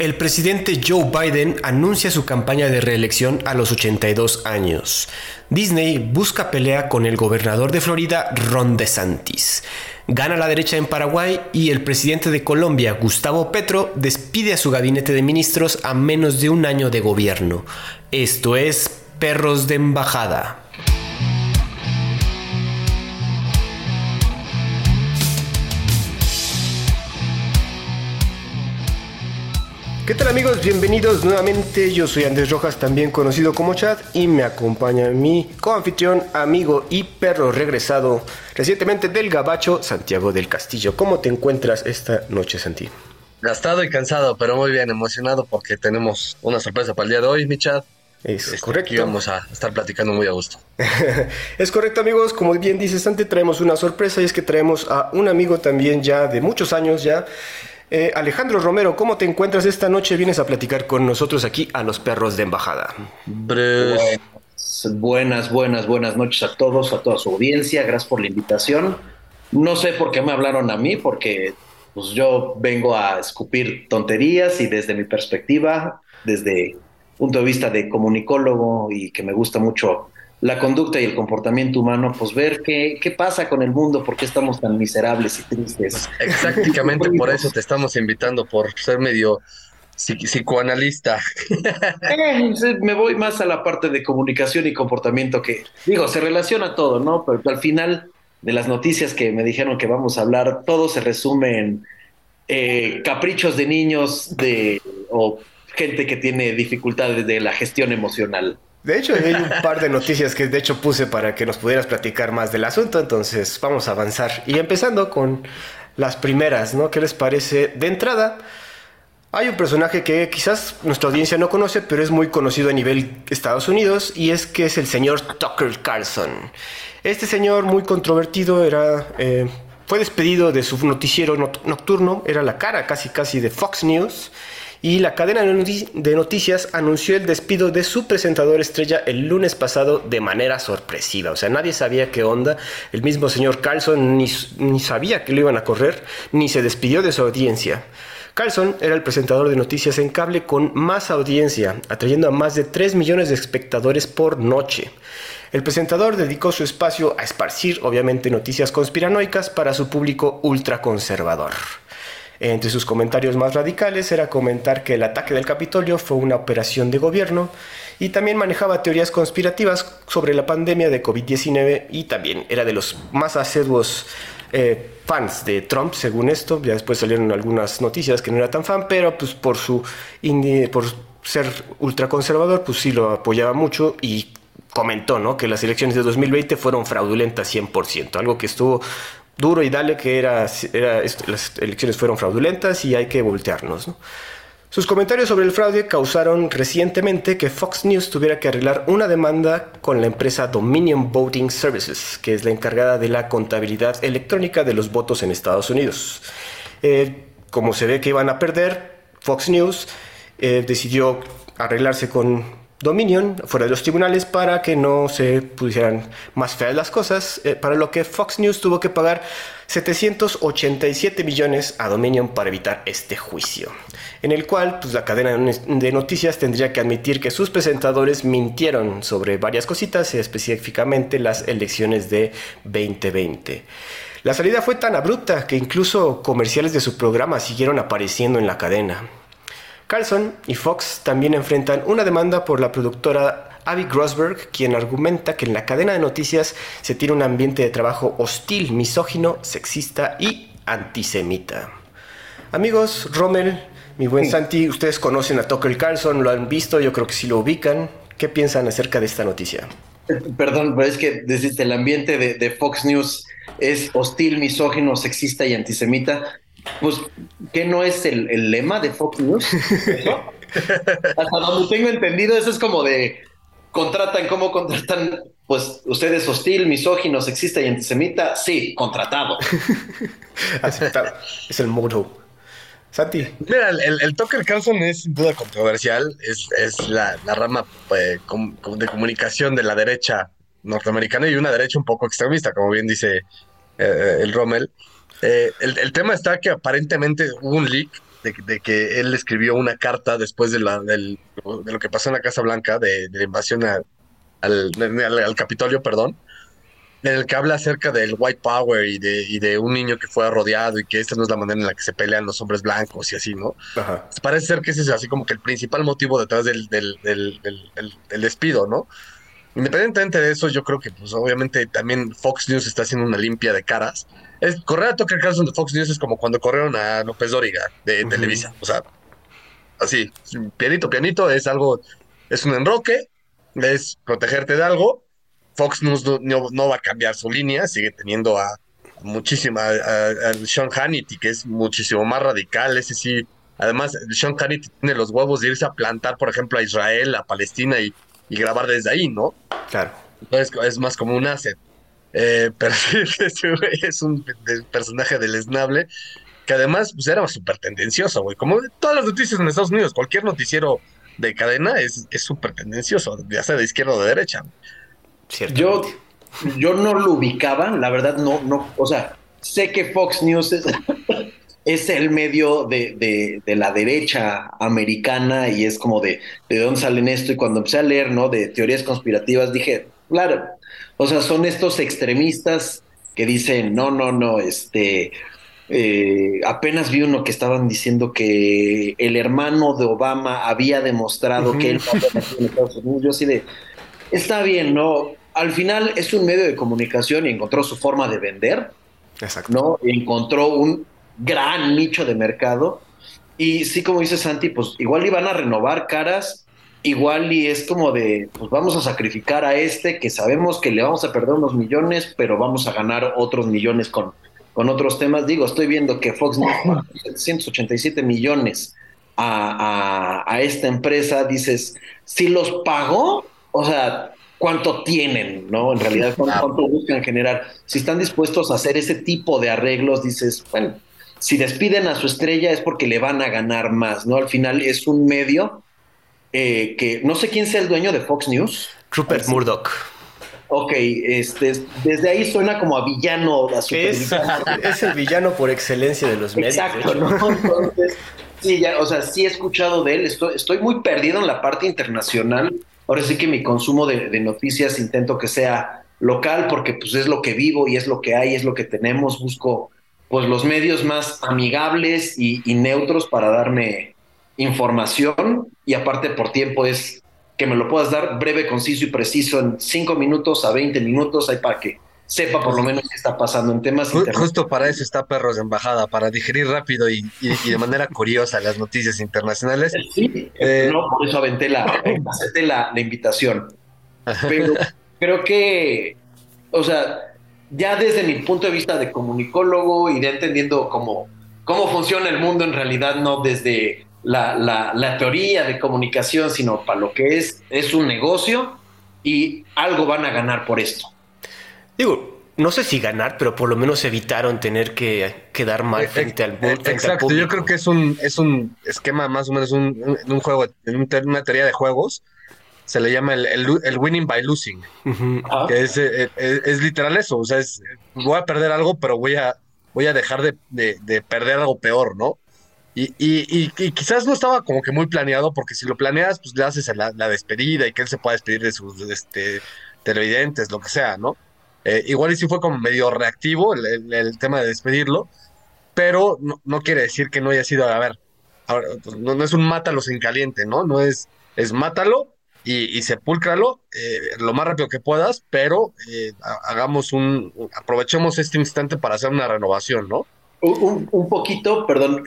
El presidente Joe Biden anuncia su campaña de reelección a los 82 años. Disney busca pelea con el gobernador de Florida, Ron DeSantis. Gana la derecha en Paraguay y el presidente de Colombia, Gustavo Petro, despide a su gabinete de ministros a menos de un año de gobierno. Esto es Perros de Embajada. ¿Qué tal amigos? Bienvenidos nuevamente. Yo soy Andrés Rojas, también conocido como Chad, y me acompaña mi coanfitrión, amigo y perro regresado recientemente del Gabacho, Santiago del Castillo. ¿Cómo te encuentras esta noche, Santi? Gastado y cansado, pero muy bien, emocionado porque tenemos una sorpresa para el día de hoy, mi Chad. Es este, correcto. Y vamos a estar platicando muy a gusto. es correcto, amigos. Como bien dices, Santi, traemos una sorpresa y es que traemos a un amigo también ya de muchos años ya eh, Alejandro Romero, ¿cómo te encuentras esta noche? Vienes a platicar con nosotros aquí a los perros de embajada. Buenas, buenas, buenas noches a todos, a toda su audiencia. Gracias por la invitación. No sé por qué me hablaron a mí, porque pues, yo vengo a escupir tonterías y desde mi perspectiva, desde punto de vista de comunicólogo y que me gusta mucho la conducta y el comportamiento humano, pues ver qué, qué pasa con el mundo, por qué estamos tan miserables y tristes. Exactamente por eso te estamos invitando, por ser medio psicoanalista. Eh, me voy más a la parte de comunicación y comportamiento que, digo, se relaciona todo, ¿no? Pero al final de las noticias que me dijeron que vamos a hablar, todo se resume en eh, caprichos de niños de, o gente que tiene dificultades de la gestión emocional. De hecho, hay un par de noticias que de hecho puse para que nos pudieras platicar más del asunto, entonces vamos a avanzar. Y empezando con las primeras, ¿no? ¿Qué les parece? De entrada, hay un personaje que quizás nuestra audiencia no conoce, pero es muy conocido a nivel Estados Unidos, y es que es el señor Tucker Carlson. Este señor muy controvertido era... Eh, fue despedido de su noticiero nocturno, era la cara casi casi de Fox News y la cadena de noticias anunció el despido de su presentador estrella el lunes pasado de manera sorpresiva. O sea, nadie sabía qué onda. El mismo señor Carlson ni, sabía que lo iban a correr, ni se despidió de su audiencia. Carlson era el presentador de noticias en cable con más audiencia, atrayendo a más de 3 millones de espectadores por noche. El presentador dedicó su espacio a esparcir, obviamente, noticias conspiranoicas para su público ultraconservador. Entre sus comentarios más radicales era comentar que el ataque del Capitolio fue una operación de gobierno y también manejaba teorías conspirativas sobre la pandemia de COVID-19 y también era de los más asiduos eh, fans de Trump, según esto. Ya después salieron algunas noticias que no era tan fan, pero pues por su por ser ultraconservador, pues sí lo apoyaba mucho y comentó ¿no? que las elecciones de 2020 fueron fraudulentas 100%, algo que estuvo duro y dale que era, las elecciones fueron fraudulentas y hay que voltearnos. Sus comentarios sobre el fraude causaron recientemente que Fox News tuviera que arreglar una demanda con la empresa Dominion Voting Services, que es la encargada de la contabilidad electrónica de los votos en Estados Unidos. Eh, como se ve que iban a perder, Fox News eh, decidió arreglarse con Dominion fuera de los tribunales para que no se pusieran más feas las cosas, eh, para lo que Fox News tuvo que pagar 787 millones a Dominion para evitar este juicio, en el cual pues, la cadena de noticias tendría que admitir que sus presentadores mintieron sobre varias cositas, específicamente las elecciones de 2020. La salida fue tan abrupta que incluso comerciales de su programa siguieron apareciendo en la cadena. Carlson y Fox también enfrentan una demanda por la productora Abby Grossberg, quien argumenta que en la cadena de noticias se tiene un ambiente de trabajo hostil, misógino, sexista y antisemita. Amigos, Rommel, mi buen Santi, ustedes conocen a Tucker Carlson, lo han visto, yo creo que sí lo ubican. ¿Qué piensan acerca de esta noticia? Perdón, pero es que desde el ambiente de, de Fox News es hostil, misógino, sexista y antisemita. Pues, ¿qué no es el, lema de Fox News? Hasta donde tengo entendido, eso es como de contratan, ¿cómo contratan? Pues ustedes hostil, misógino, sexista y antisemita. Sí, contratado. Aceptado. es el modo. Santi. Mira, el, el, Tucker Carlson es sin duda controversial. Es, la, rama pues, de comunicación de la derecha norteamericana y una derecha un poco extremista, como bien dice eh, el Rommel. Eh, el, tema está que aparentemente hubo un leak de, que él escribió una carta después de, la, de lo que pasó en la Casa Blanca, de, la invasión al, al, Capitolio, perdón, en el que habla acerca del white power y de, y de un niño que fue rodeado y que esta no es la manera en la que se pelean los hombres blancos y así, ¿no? Parece ser que ese es así como que el principal motivo detrás del, del, del, del despido, ¿no? Independientemente de eso, yo creo que, pues, obviamente también Fox News está haciendo una limpia de caras. Es, correr a Tucker Carlson de Fox News es como cuando corrieron a López Dóriga de Televisa. O sea, así, pianito, pianito, es algo, es un enroque, es protegerte de algo. Fox News no, va a cambiar su línea, sigue teniendo a, muchísima, a, Sean Hannity, que es muchísimo más radical, ese sí. Además, Sean Hannity tiene los huevos de irse a plantar, por ejemplo, a Israel, a Palestina y y grabar desde ahí, ¿no? Claro. Entonces es más como un asset. Eh, pero sí, es un personaje deleznable que además pues, era súper tendencioso, güey. Como todas las noticias en Estados Unidos, cualquier noticiero de cadena es súper tendencioso, ya sea de izquierda o de derecha. Yo, yo no lo ubicaba, la verdad, no, no, o sea, sé que Fox News es, es el medio de, la derecha americana y es como de, de dónde salen esto. Y cuando empecé a leer, ¿no? De teorías conspirativas, dije, claro, o sea, son estos extremistas que dicen, no, no, no, este, eh, apenas vi uno que estaban diciendo que el hermano de Obama había demostrado que él en Estados Unidos. Yo así de, está bien, ¿no? Al final es un medio de comunicación y encontró su forma de vender. Exacto. ¿no? Encontró un, gran nicho de mercado. Y sí, como dice Santi, pues igual iban a renovar caras, igual y es como de, pues vamos a sacrificar a este que sabemos que le vamos a perder unos millones, pero vamos a ganar otros millones con, con otros temas. Digo, estoy viendo que Fox News pagó 787 millones a, a, esta empresa. Dices, si los pagó, o sea, ¿cuánto tienen? ¿No? En realidad, ¿cuánto buscan generar? Si están dispuestos a hacer ese tipo de arreglos, dices, bueno, si despiden a su estrella es porque le van a ganar más, ¿no? Al final es un medio eh, que no sé quién sea el dueño de Fox News. Rupert Murdoch. Ok, este, desde ahí suena como a villano. es, es, el villano por excelencia de los medios. Exacto, ¿no? Entonces, sí, ya, o sea, sí he escuchado de él, estoy, estoy muy perdido en la parte internacional. Ahora sí que mi consumo de, de, noticias intento que sea local porque pues es lo que vivo y es lo que hay, es lo que tenemos, busco pues los medios más amigables y, neutros para darme información y aparte por tiempo es que me lo puedas dar breve, conciso y preciso en 5 minutos a 20 minutos, hay para que sepa por lo menos qué está pasando en temas Justo para eso está Perros de Embajada, para digerir rápido y, de manera curiosa las noticias internacionales. Sí, eh, no, por eso aventé la, la, la invitación. Pero creo que, o sea, ya desde mi punto de vista de comunicólogo y de entendiendo cómo, cómo funciona el mundo en realidad, no desde la, la, teoría de comunicación, sino para lo que es, es un negocio y algo van a ganar por esto. Digo, no sé si ganar, pero por lo menos evitaron tener que quedar mal frente al mundo. Exacto, yo creo que es un, es un esquema más o menos un, un juego, una teoría de juegos se le llama el, el, winning by losing, que es, eh, eh, es, literal eso, o sea, es, voy a perder algo, pero voy a, voy a dejar de, de, perder algo peor, ¿no? Y, y, y, quizás no estaba como que muy planeado, porque si lo planeas, pues le haces la, despedida y que él se pueda despedir de sus este, televidentes, lo que sea, ¿no? Eh, igual y sí fue como medio reactivo el, tema de despedirlo, pero no, quiere decir que no haya sido, a ver, pues, no, no, es un mátalo sin caliente, ¿no? No es, es mátalo, y, y sepúlcralo eh, lo más rápido que puedas, pero eh, hagamos un, aprovechemos este instante para hacer una renovación, ¿no? Un, poquito, perdón,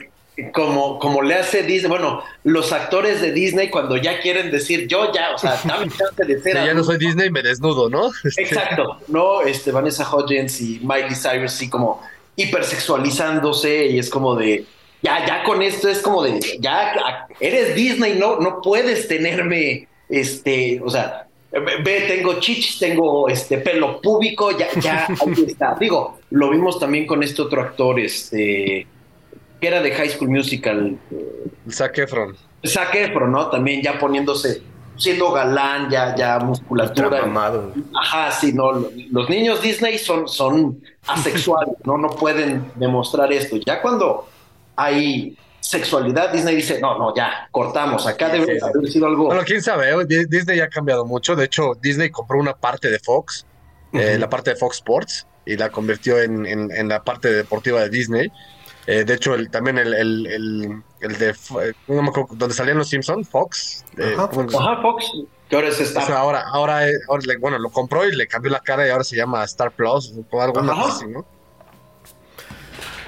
como, como le hace Disney, bueno, los actores de Disney cuando ya quieren decir yo ya, o sea, dame chance de ser. ya no soy Disney, me desnudo, ¿no? Este, Exacto, ¿no? Este, Vanessa Hudgens y Miley Cyrus, sí, como hipersexualizándose y es como de, ya, ya con esto es como de, ya eres Disney, no, no puedes tenerme este, o sea, ve, tengo chichis, tengo este pelo púbico, ya, ya ahí está. Digo, lo vimos también con este otro actor, este, que era de High School Musical. Zac Efron. Zac Efron, ¿no? También ya poniéndose, siendo galán, ya, ya musculatura. Ajá, sí, no. Los niños Disney son, son asexuales, ¿no? No pueden demostrar esto. Ya cuando hay sexualidad, Disney dice, no, no, ya, cortamos, acá debe haber sido algo... Bueno, quién sabe, ¿eh? Disney ya ha cambiado mucho, de hecho, Disney compró una parte de Fox, eh, la parte de Fox Sports, y la convirtió en, en, la parte deportiva de Disney. Eh, de hecho, el, también el, el, el, de, no me acuerdo, donde salían los Simpsons, Fox. Ajá, Fox, que ahora es Star. ahora, ahora, bueno, lo compró y le cambió la cara y ahora se llama Star Plus o algo así, ¿no?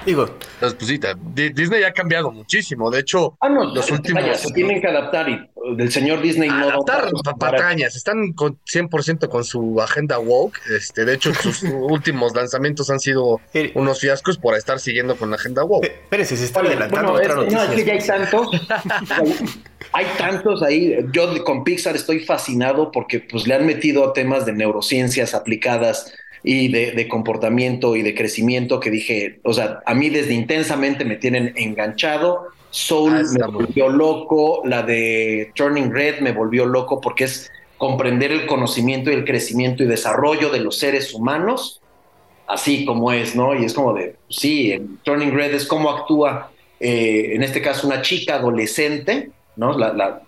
Digo. Pues, pues Disney ha cambiado muchísimo. De hecho, ah, los últimos. Se tienen que adaptar y del señor Disney no. Adaptar patañas. Están con 100% con su agenda woke. Este, de hecho, sus últimos lanzamientos han sido unos fiascos por estar siguiendo con la agenda woke. Espérese, se está adelantando otra noticia. No, es que ya hay tantos. hay tantos ahí. Yo con Pixar estoy fascinado porque pues le han metido temas de neurociencias aplicadas y de, comportamiento y de crecimiento que dije, o sea, a mí desde intensamente me tienen enganchado. Soul ah, me volvió loco, la de Turning Red me volvió loco porque es comprender el conocimiento y el crecimiento y desarrollo de los seres humanos, así como es, ¿no? Y es como de, sí, en Turning Red es cómo actúa, eh, en este caso, una chica adolescente, ¿no? La,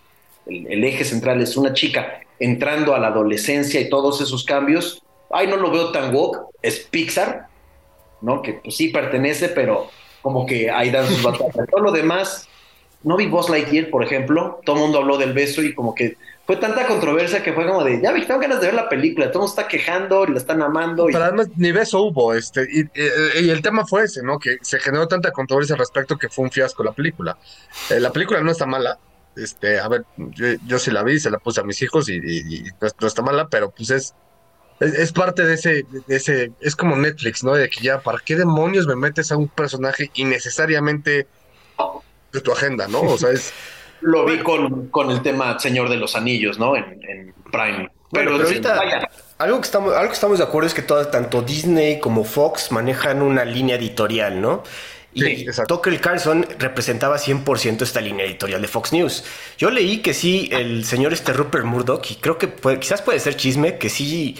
el eje central es una chica entrando a la adolescencia y todos esos cambios, ay, no lo veo tan woke, es Pixar, ¿no? Que pues sí pertenece, pero como que ahí dan sus batallas. Todo lo demás, no vi Buzz Lightyear, por ejemplo, todo el mundo habló del beso y como que fue tanta controversia que fue como de, ya vi, tengo ganas de ver la película, todo el mundo está quejando y la están amando. Pero además ni beso hubo, este, y, el tema fue ese, ¿no? Que se generó tanta controversia al respecto que fue un fiasco la película. Eh, la película no está mala, este, a ver, yo, sí la vi, se la puse a mis hijos y, no está mala, pero pues es es, parte de ese, de ese, es como Netflix, ¿no? De que ya, ¿para qué demonios me metes a un personaje innecesariamente de tu agenda, ¿no? O sea, es... Lo vi con, con el tema Señor de los Anillos, ¿no? En, Prime. Pero, ahorita, algo que, estamos, algo que estamos de acuerdo es que todo, tanto Disney como Fox manejan una línea editorial, ¿no? Y Tucker Carlson representaba 100% esta línea editorial de Fox News. Yo leí que sí, el señor este Rupert Murdoch, y creo que quizás puede ser chisme, que sí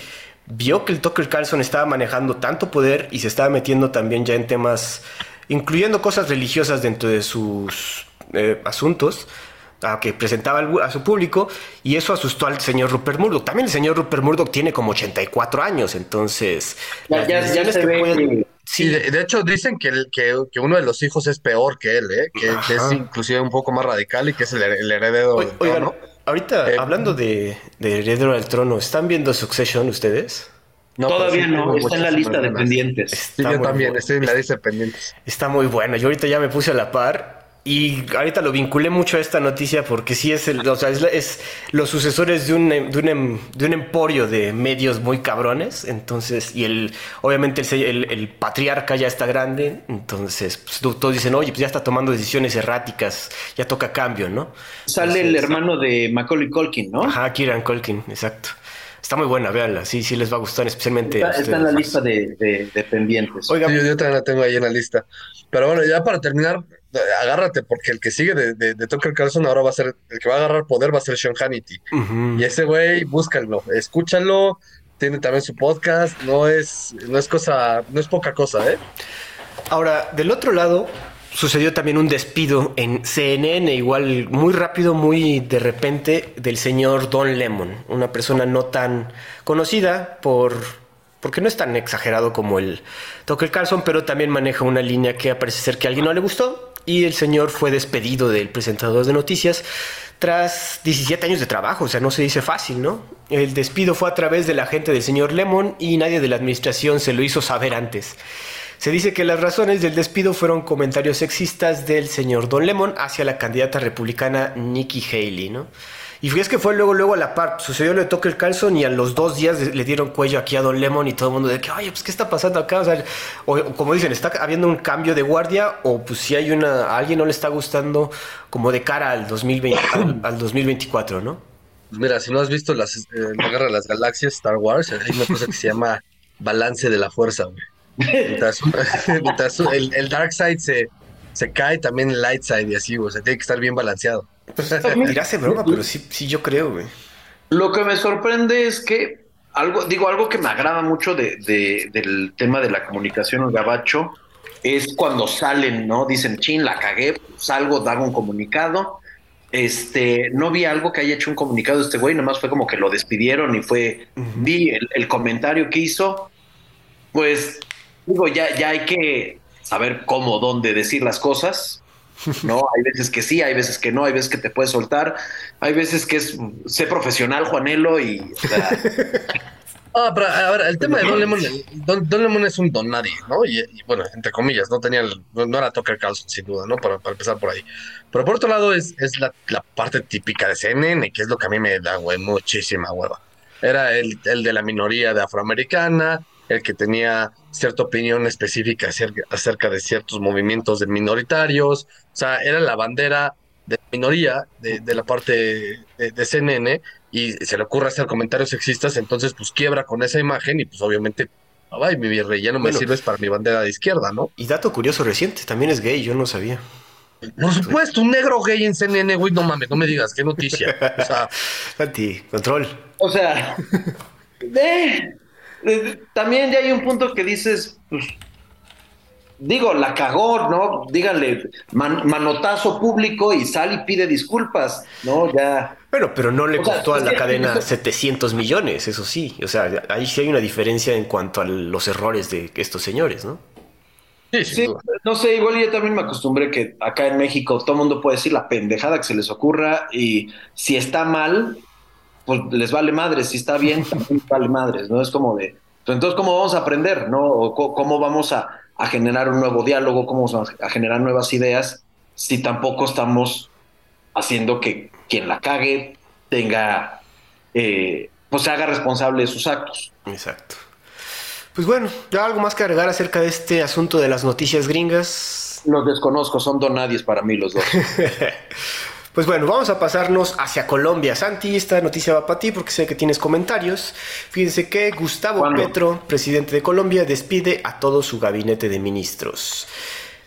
vio que el Tucker Carlson estaba manejando tanto poder y se estaba metiendo también ya en temas, incluyendo cosas religiosas dentro de sus eh, asuntos a que presentaba a su público y eso asustó al señor Rupert Murdoch. También el señor Rupert Murdoch tiene como 84 años, entonces... Ya, ya, se ve Sí, de, hecho dicen que, el, que, uno de los hijos es peor que él, ¿eh? que, es inclusive un poco más radical y que es el, heredero trono. Ahorita, eh, hablando de, heredero del trono, ¿están viendo Succession ustedes? No, Todavía no, está en la lista de pendientes. Sí, yo también, estoy en la lista de pendientes. Está muy bueno. Yo ahorita ya me puse a la par y ahorita lo vinculé mucho a esta noticia porque sí es, el, o sea, es, los sucesores de un, de, un, em, de un, emporio de medios muy cabrones. Entonces, y el, obviamente el, el, patriarca ya está grande. Entonces, pues, todos dicen, oye, pues ya está tomando decisiones erráticas, ya toca cambio, ¿no? Sale el hermano de Macaulay Culkin, ¿no? Ajá, Kieran Culkin, exacto. Está muy buena, véanla. Sí, sí les va a gustar, especialmente. Está, en la lista de, de, pendientes. Oiga, yo, yo, también la tengo ahí en la lista. Pero bueno, ya para terminar, agárrate, porque el que sigue de, de, Tucker Carlson ahora va a ser, el que va a agarrar poder va a ser Sean Hannity. Y ese güey, búscalo, escúchalo, tiene también su podcast, no es, no es cosa, no es poca cosa, ¿eh? Ahora, del otro lado, sucedió también un despido en CNN, igual muy rápido, muy de repente, del señor Don Lemon, una persona no tan conocida por porque no es tan exagerado como el Tucker Carlson, pero también maneja una línea que parece ser que a alguien no le gustó y el señor fue despedido del presentador de noticias tras 17 años de trabajo, o sea, no se dice fácil, ¿no? El despido fue a través de la gente del señor Lemon y nadie de la administración se lo hizo saber antes. Se dice que las razones del despido fueron comentarios sexistas del señor Don Lemon hacia la candidata republicana Nikki Haley, ¿no? Y fíjate que fue luego, luego a la par. Sucedió lo de Tucker Carlson y a los dos días le dieron cuello aquí a Don Lemon y todo el mundo de que, oye, pues, ¿qué está pasando acá? O, sea, como dicen, ¿está habiendo un cambio de guardia? O pues si hay una, a alguien no le está gustando como de cara al, 2020, al, 2024, ¿no? Mira, si no has visto las, eh, la Guerra de las Galaxias, Star Wars, hay una cosa que se llama balance de la fuerza, güey. Mientras, el, el, Dark Side se, se cae, también el Light Side y así, o sea, tiene que estar bien balanceado. Pues hace broma, pero sí, sí yo creo, güey. Lo que me sorprende es que algo, digo, algo que me agrada mucho de, del tema de la comunicación el gabacho es cuando salen, ¿no? Dicen, chin, la cagué, salgo, hago un comunicado. Este, no vi algo que haya hecho un comunicado de este güey, nomás fue como que lo despidieron y fue, vi el, comentario que hizo, pues digo, ya, ya hay que saber cómo, dónde decir las cosas, ¿no? Hay veces que sí, hay veces que no, hay veces que te puedes soltar, hay veces que es, sé profesional, Juanelo, y... Ah, pero el tema de Don Lemon, Don, Lemon es un don nadie, ¿no? Y, bueno, entre comillas, no tenía, no, era Tucker Carlson, sin duda, ¿no? Para, para, empezar por ahí. Pero por otro lado, es, es la, la, parte típica de CNN, que es lo que a mí me da, güey, muchísima hueva. Era el, el de la minoría de afroamericana, el que tenía cierta opinión específica acerca, acerca de ciertos movimientos de minoritarios, o sea, era la bandera de minoría de, de la parte de, de, CNN y se le ocurre hacer comentarios sexistas, entonces pues quiebra con esa imagen y pues obviamente, ay, mi virrey, ya no me sirves para mi bandera de izquierda, ¿no? Y dato curioso reciente, también es gay, yo no sabía. Por supuesto, un negro gay en CNN, güey, no mames, no me digas, qué noticia. O sea, Santi, control. O sea, también ya hay un punto que dices, pues, digo, la cagó, ¿no? Díganle, manotazo público y sal y pide disculpas, ¿no? Ya. Bueno, pero no le costó a la cadena 700 millones, eso sí. O sea, ahí sí hay una diferencia en cuanto a los errores de estos señores, ¿no? Sí, sí, no sé, igual yo también me acostumbré que acá en México todo el mundo puede decir la pendejada que se les ocurra y si está mal, pues les vale madres, si está bien, también vale madres, ¿no? Es como de, pues entonces, ¿cómo vamos a aprender, no? O ¿Cómo vamos a, a generar un nuevo diálogo, cómo vamos a generar nuevas ideas, si tampoco estamos haciendo que quien la cague tenga, eh, pues se haga responsable de sus actos. Exacto. Pues bueno, ¿ya algo más que agregar acerca de este asunto de las noticias gringas? Los desconozco, son donadies para mí los dos. Pues bueno, vamos a pasarnos hacia Colombia. Santi, esta noticia va para ti porque sé que tienes comentarios. Fíjense que Gustavo Petro, presidente de Colombia, despide a todo su gabinete de ministros.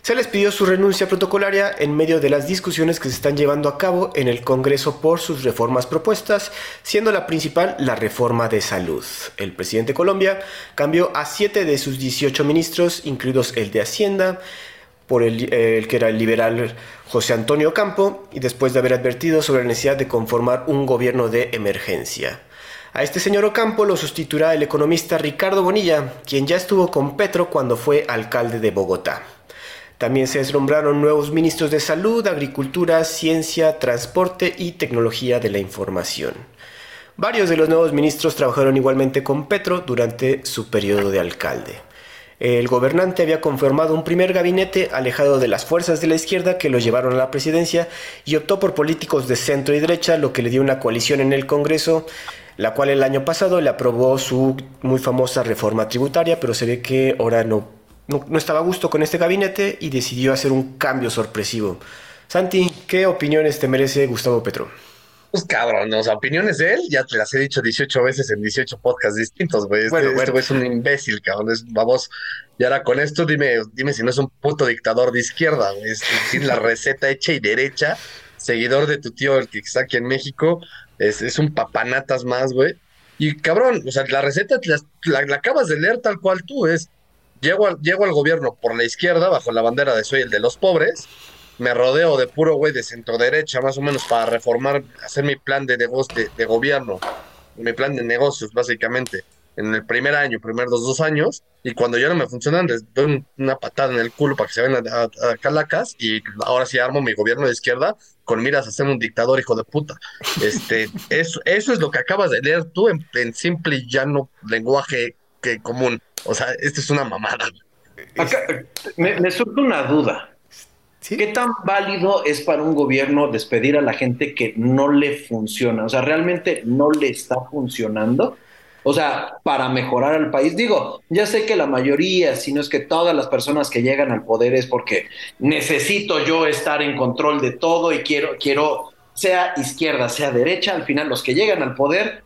Se les pidió su renuncia protocolaria en medio de las discusiones que se están llevando a cabo en el Congreso por sus reformas propuestas, siendo la principal la reforma de salud. El presidente de Colombia cambió a siete de sus 18 ministros, incluidos el de Hacienda, por el, que era el liberal José Antonio Campo, y después de haber advertido sobre la necesidad de conformar un gobierno de emergencia. A este señor Ocampo lo sustituirá el economista Ricardo Bonilla, quien ya estuvo con Petro cuando fue alcalde de Bogotá. También se nombraron nuevos ministros de Salud, Agricultura, Ciencia, Transporte y Tecnología de la Información. Varios de los nuevos ministros trabajaron igualmente con Petro durante su periodo de alcalde. El gobernante había conformado un primer gabinete alejado de las fuerzas de la izquierda que lo llevaron a la presidencia y optó por políticos de centro y derecha, lo que le dio una coalición en el Congreso, la cual el año pasado le aprobó su muy famosa reforma tributaria, pero se ve que ahora no, no, estaba a gusto con este gabinete y decidió hacer un cambio sorpresivo. Santi, ¿qué opiniones te merece Gustavo Petro? Pues cabrón, las opiniones de él ya te las he dicho 18 veces en 18 podcasts distintos, güey. Este, este güey es un imbécil, cabrón. vamos, y ahora con esto dime, dime si no es un puto dictador de izquierda, güey. Es decir, la receta hecha y derecha, seguidor de tu tío, el que está aquí en México, es, es un papanatas más, güey. Y cabrón, o sea, la receta la, la, acabas de leer tal cual tú, es, llego llego al gobierno por la izquierda, bajo la bandera de soy el de los pobres, me rodeo de puro güey de centro derecha, más o menos, para reformar, hacer mi plan de, negocio, de, gobierno, mi plan de negocios, básicamente, en el primer año, primeros dos años, y cuando ya no me funcionan, les doy una patada en el culo para que se vayan a, Calacas, y ahora sí armo mi gobierno de izquierda con miras a ser un dictador, hijo de puta. Este, eso, eso es lo que acabas de leer tú en, simple y llano lenguaje que común. O sea, esto es una mamada. me surge una duda. ¿Qué tan válido es para un gobierno despedir a la gente que no le funciona? O sea, realmente no le está funcionando. O sea, para mejorar al país. Digo, ya sé que la mayoría, si no es que todas las personas que llegan al poder es porque necesito yo estar en control de todo y quiero, quiero, sea izquierda, sea derecha, al final los que llegan al poder,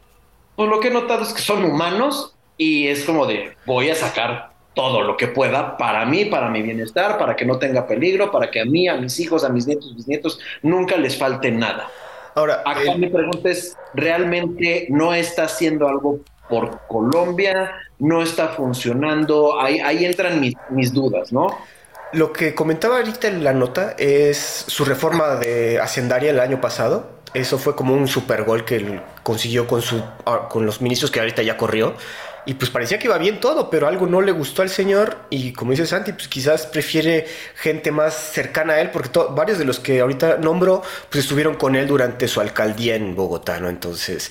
pues lo que he notado es que son humanos y es como de voy a sacar todo lo que pueda para mí, para mi bienestar, para que no tenga peligro, para que a mí, a mis hijos, a mis nietos, mis nietos, nunca les falte nada. Ahora, acá mi pregunta es, ¿realmente no está haciendo algo por Colombia? ¿No está funcionando? Ahí, ahí entran mis, mis dudas, ¿no? lo que comentaba ahorita en la nota es su reforma de hacendaria el año pasado. Eso fue como un super gol que él consiguió con, su, ah, con los ministros que ahorita ya corrió. Y pues parecía que iba bien todo, pero algo no le gustó al señor. Y como dice Santi, pues quizás prefiere gente más cercana a él, porque varios de los que ahorita nombro, pues estuvieron con él durante su alcaldía en Bogotá, ¿no? Entonces.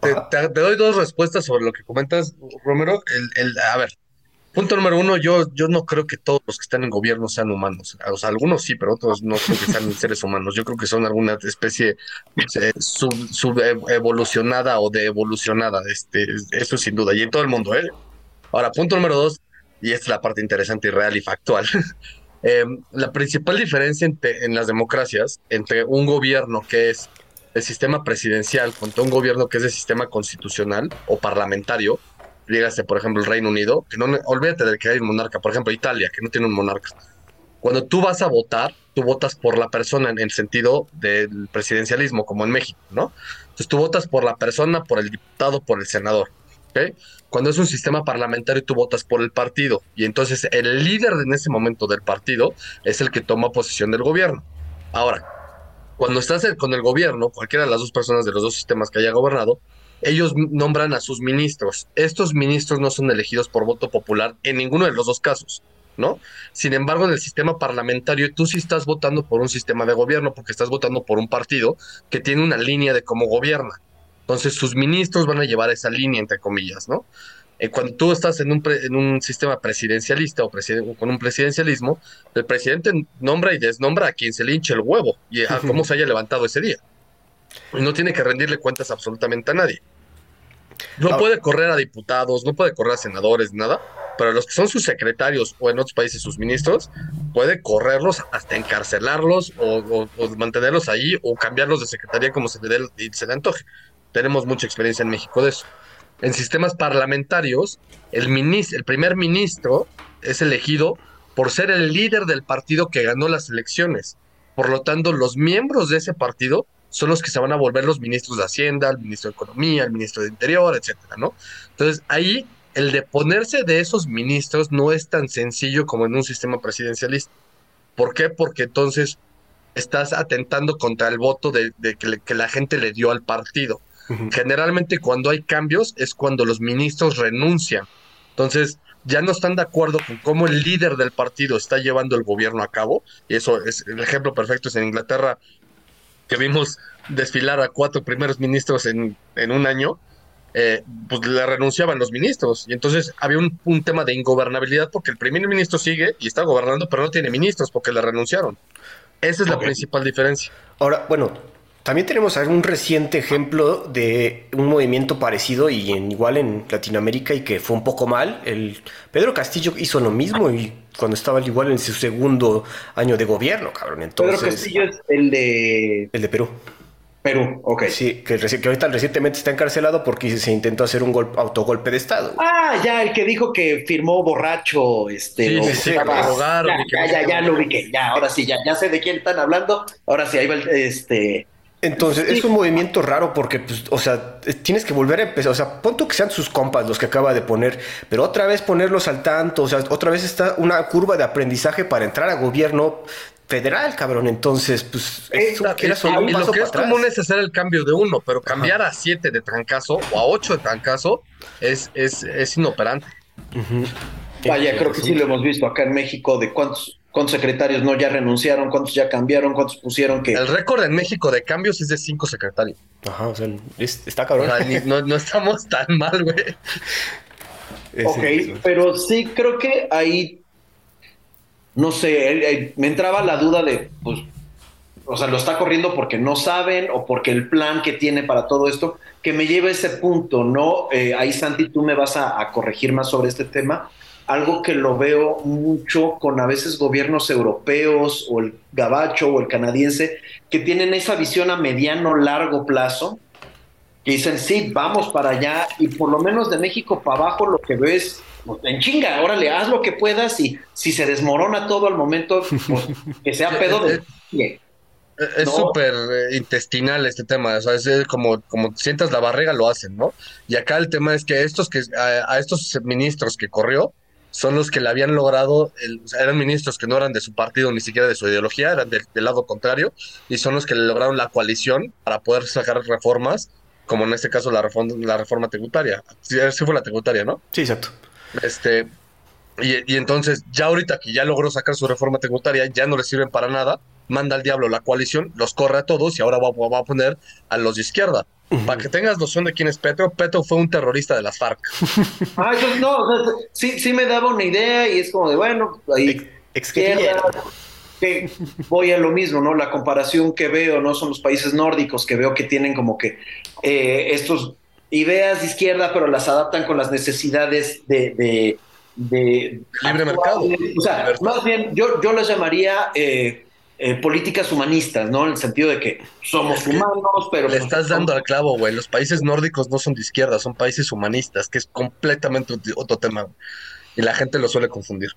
Te, doy dos respuestas sobre lo que comentas, Romero. el, a ver, Punto número uno, yo, yo no creo que todos los que están en gobierno sean humanos. O sea, algunos sí, pero otros no creo que sean seres humanos. Yo creo que son alguna especie eh, sub, evolucionada o de evolucionada. Este, eso sin duda. Y en todo el mundo, ¿eh? Ahora, punto número dos, y esta es la parte interesante y real y factual. Eh, la principal diferencia en las democracias entre un gobierno que es el sistema presidencial contra un gobierno que es el sistema constitucional o parlamentario dígase, por ejemplo, el Reino Unido, que no, olvídate de que hay un monarca, por ejemplo, Italia, que no tiene un monarca. Cuando tú vas a votar, tú votas por la persona en el sentido del presidencialismo, como en México, ¿no? Entonces tú votas por la persona, por el diputado, por el senador. ¿ok? Cuando es un sistema parlamentario, tú votas por el partido. Y entonces el líder en ese momento del partido es el que toma posesión del gobierno. Ahora, cuando estás con el gobierno, cualquiera de las dos personas de los dos sistemas que haya gobernado, ellos nombran a sus ministros. Estos ministros no son elegidos por voto popular en ninguno de los dos casos, ¿no? Sin embargo, en el sistema parlamentario tú sí estás votando por un sistema de gobierno porque estás votando por un partido que tiene una línea de cómo gobierna. Entonces, sus ministros van a llevar esa línea, entre comillas, ¿no? Eh, cuando tú estás en un, en un sistema presidencialista o, con un presidencialismo, el presidente nombra y desnombra a quien se le hinche el huevo y a cómo se haya levantado ese día. Y no tiene que rendirle cuentas absolutamente a nadie. No ah. puede correr a diputados, no puede correr a senadores, nada, pero los que son sus secretarios o en otros países sus ministros, puede correrlos hasta encarcelarlos o, mantenerlos ahí o cambiarlos de secretaría como se le, dé, se le antoje. Tenemos mucha experiencia en México de eso. En sistemas parlamentarios, el, el primer ministro es elegido por ser el líder del partido que ganó las elecciones. Por lo tanto, los miembros de ese partido son los que se van a volver los ministros de Hacienda, el ministro de Economía, el ministro de Interior, etcétera, ¿no? Entonces, ahí el de ponerse de esos ministros no es tan sencillo como en un sistema presidencialista. ¿Por qué? Porque entonces estás atentando contra el voto de, que, la gente le dio al partido. Generalmente cuando hay cambios es cuando los ministros renuncian. Entonces ya no están de acuerdo con cómo el líder del partido está llevando el gobierno a cabo. Y eso es el ejemplo perfecto es en Inglaterra que vimos desfilar a cuatro primeros ministros en, en un año, eh, pues le renunciaban los ministros. Y entonces había un, tema de ingobernabilidad porque el primer ministro sigue y está gobernando, pero no tiene ministros porque le renunciaron. Esa es la principal diferencia. Ahora, bueno, también tenemos un reciente ejemplo de un movimiento parecido y en, igual en Latinoamérica y que fue un poco mal. El Pedro Castillo hizo lo mismo y cuando estaba igual en su segundo año de gobierno, cabrón. Entonces, Pedro Castillo es el de... El de Perú. Perú, ok. Sí, que, que, ahorita recientemente está encarcelado porque se intentó hacer un golpe, autogolpe de Estado. Ah, ya, el que dijo que firmó borracho, este... Sí, sí, ya, ya, ya, lo ubiqué, ya, ahora sí, ya, ya sé de quién están hablando, ahora sí, ahí va el, este... Entonces, es un movimiento raro porque, pues, o sea, tienes que volver a empezar. O sea, punto que sean sus compas los que acaba de poner, pero otra vez ponerlos al tanto. O sea, otra vez está una curva de aprendizaje para entrar a gobierno federal, cabrón. Entonces, pues, eso lo que es común es hacer el cambio de uno, pero cambiar a siete de trancazo o a ocho de trancazo es, es, es inoperante. Vaya, creo que sí lo hemos visto acá en México de cuántos ¿Cuántos secretarios no ya renunciaron? ¿Cuántos ya cambiaron? ¿Cuántos pusieron que.? El récord en México de cambios es de cinco secretarios. Ajá, o sea, está cabrón. no, estamos tan mal, güey. ok, pero sí creo que ahí. No sé, me entraba la duda de, pues, o sea, lo está corriendo porque no saben o porque el plan que tiene para todo esto, que me lleva a ese punto, ¿no? Eh, ahí, Santi, tú me vas a corregir más sobre este tema algo que lo veo mucho con a veces gobiernos europeos o el gabacho o el canadiense que tienen esa visión a mediano largo plazo que dicen sí vamos para allá y por lo menos de México para abajo lo que veo es pues, en chinga órale haz lo que puedas y si se desmorona todo al momento pues, que sea pedo de es súper eh, intestinal este tema, o sea, es como, como sientas la barriga, lo hacen, ¿no? Y acá el tema es que estos que a estos ministros que corrió, son los que le habían logrado, eran ministros que no eran de su partido ni siquiera de su ideología, eran del, lado contrario, y son los que le lograron la coalición para poder sacar reformas, como en este caso la reforma, la reforma tributaria. Sí, fue la tributaria, ¿no? Sí, exacto. Este, y, y, entonces, ya ahorita que ya logró sacar su reforma tributaria, ya no le sirven para nada, manda al diablo la coalición, los corre a todos y ahora va, va a poner a los de izquierda. Para que tengas noción de quién es Petro, Petro fue un terrorista de las FARC. Ah, no, sí, sí me daba una idea y es como de, bueno, ahí que voy a lo mismo, ¿no? La comparación que veo, ¿no? Son los países nórdicos que veo que tienen como que eh, estos ideas de izquierda, pero las adaptan con las necesidades de... de, libre mercado. O sea, más bien, yo, yo las llamaría... Eh, eh, políticas humanistas, ¿no? En el sentido de que somos humanos, pero... Le estás dando al clavo, güey. Los países nórdicos no son de izquierda, son países humanistas, que es completamente otro tema. Y la gente lo suele confundir.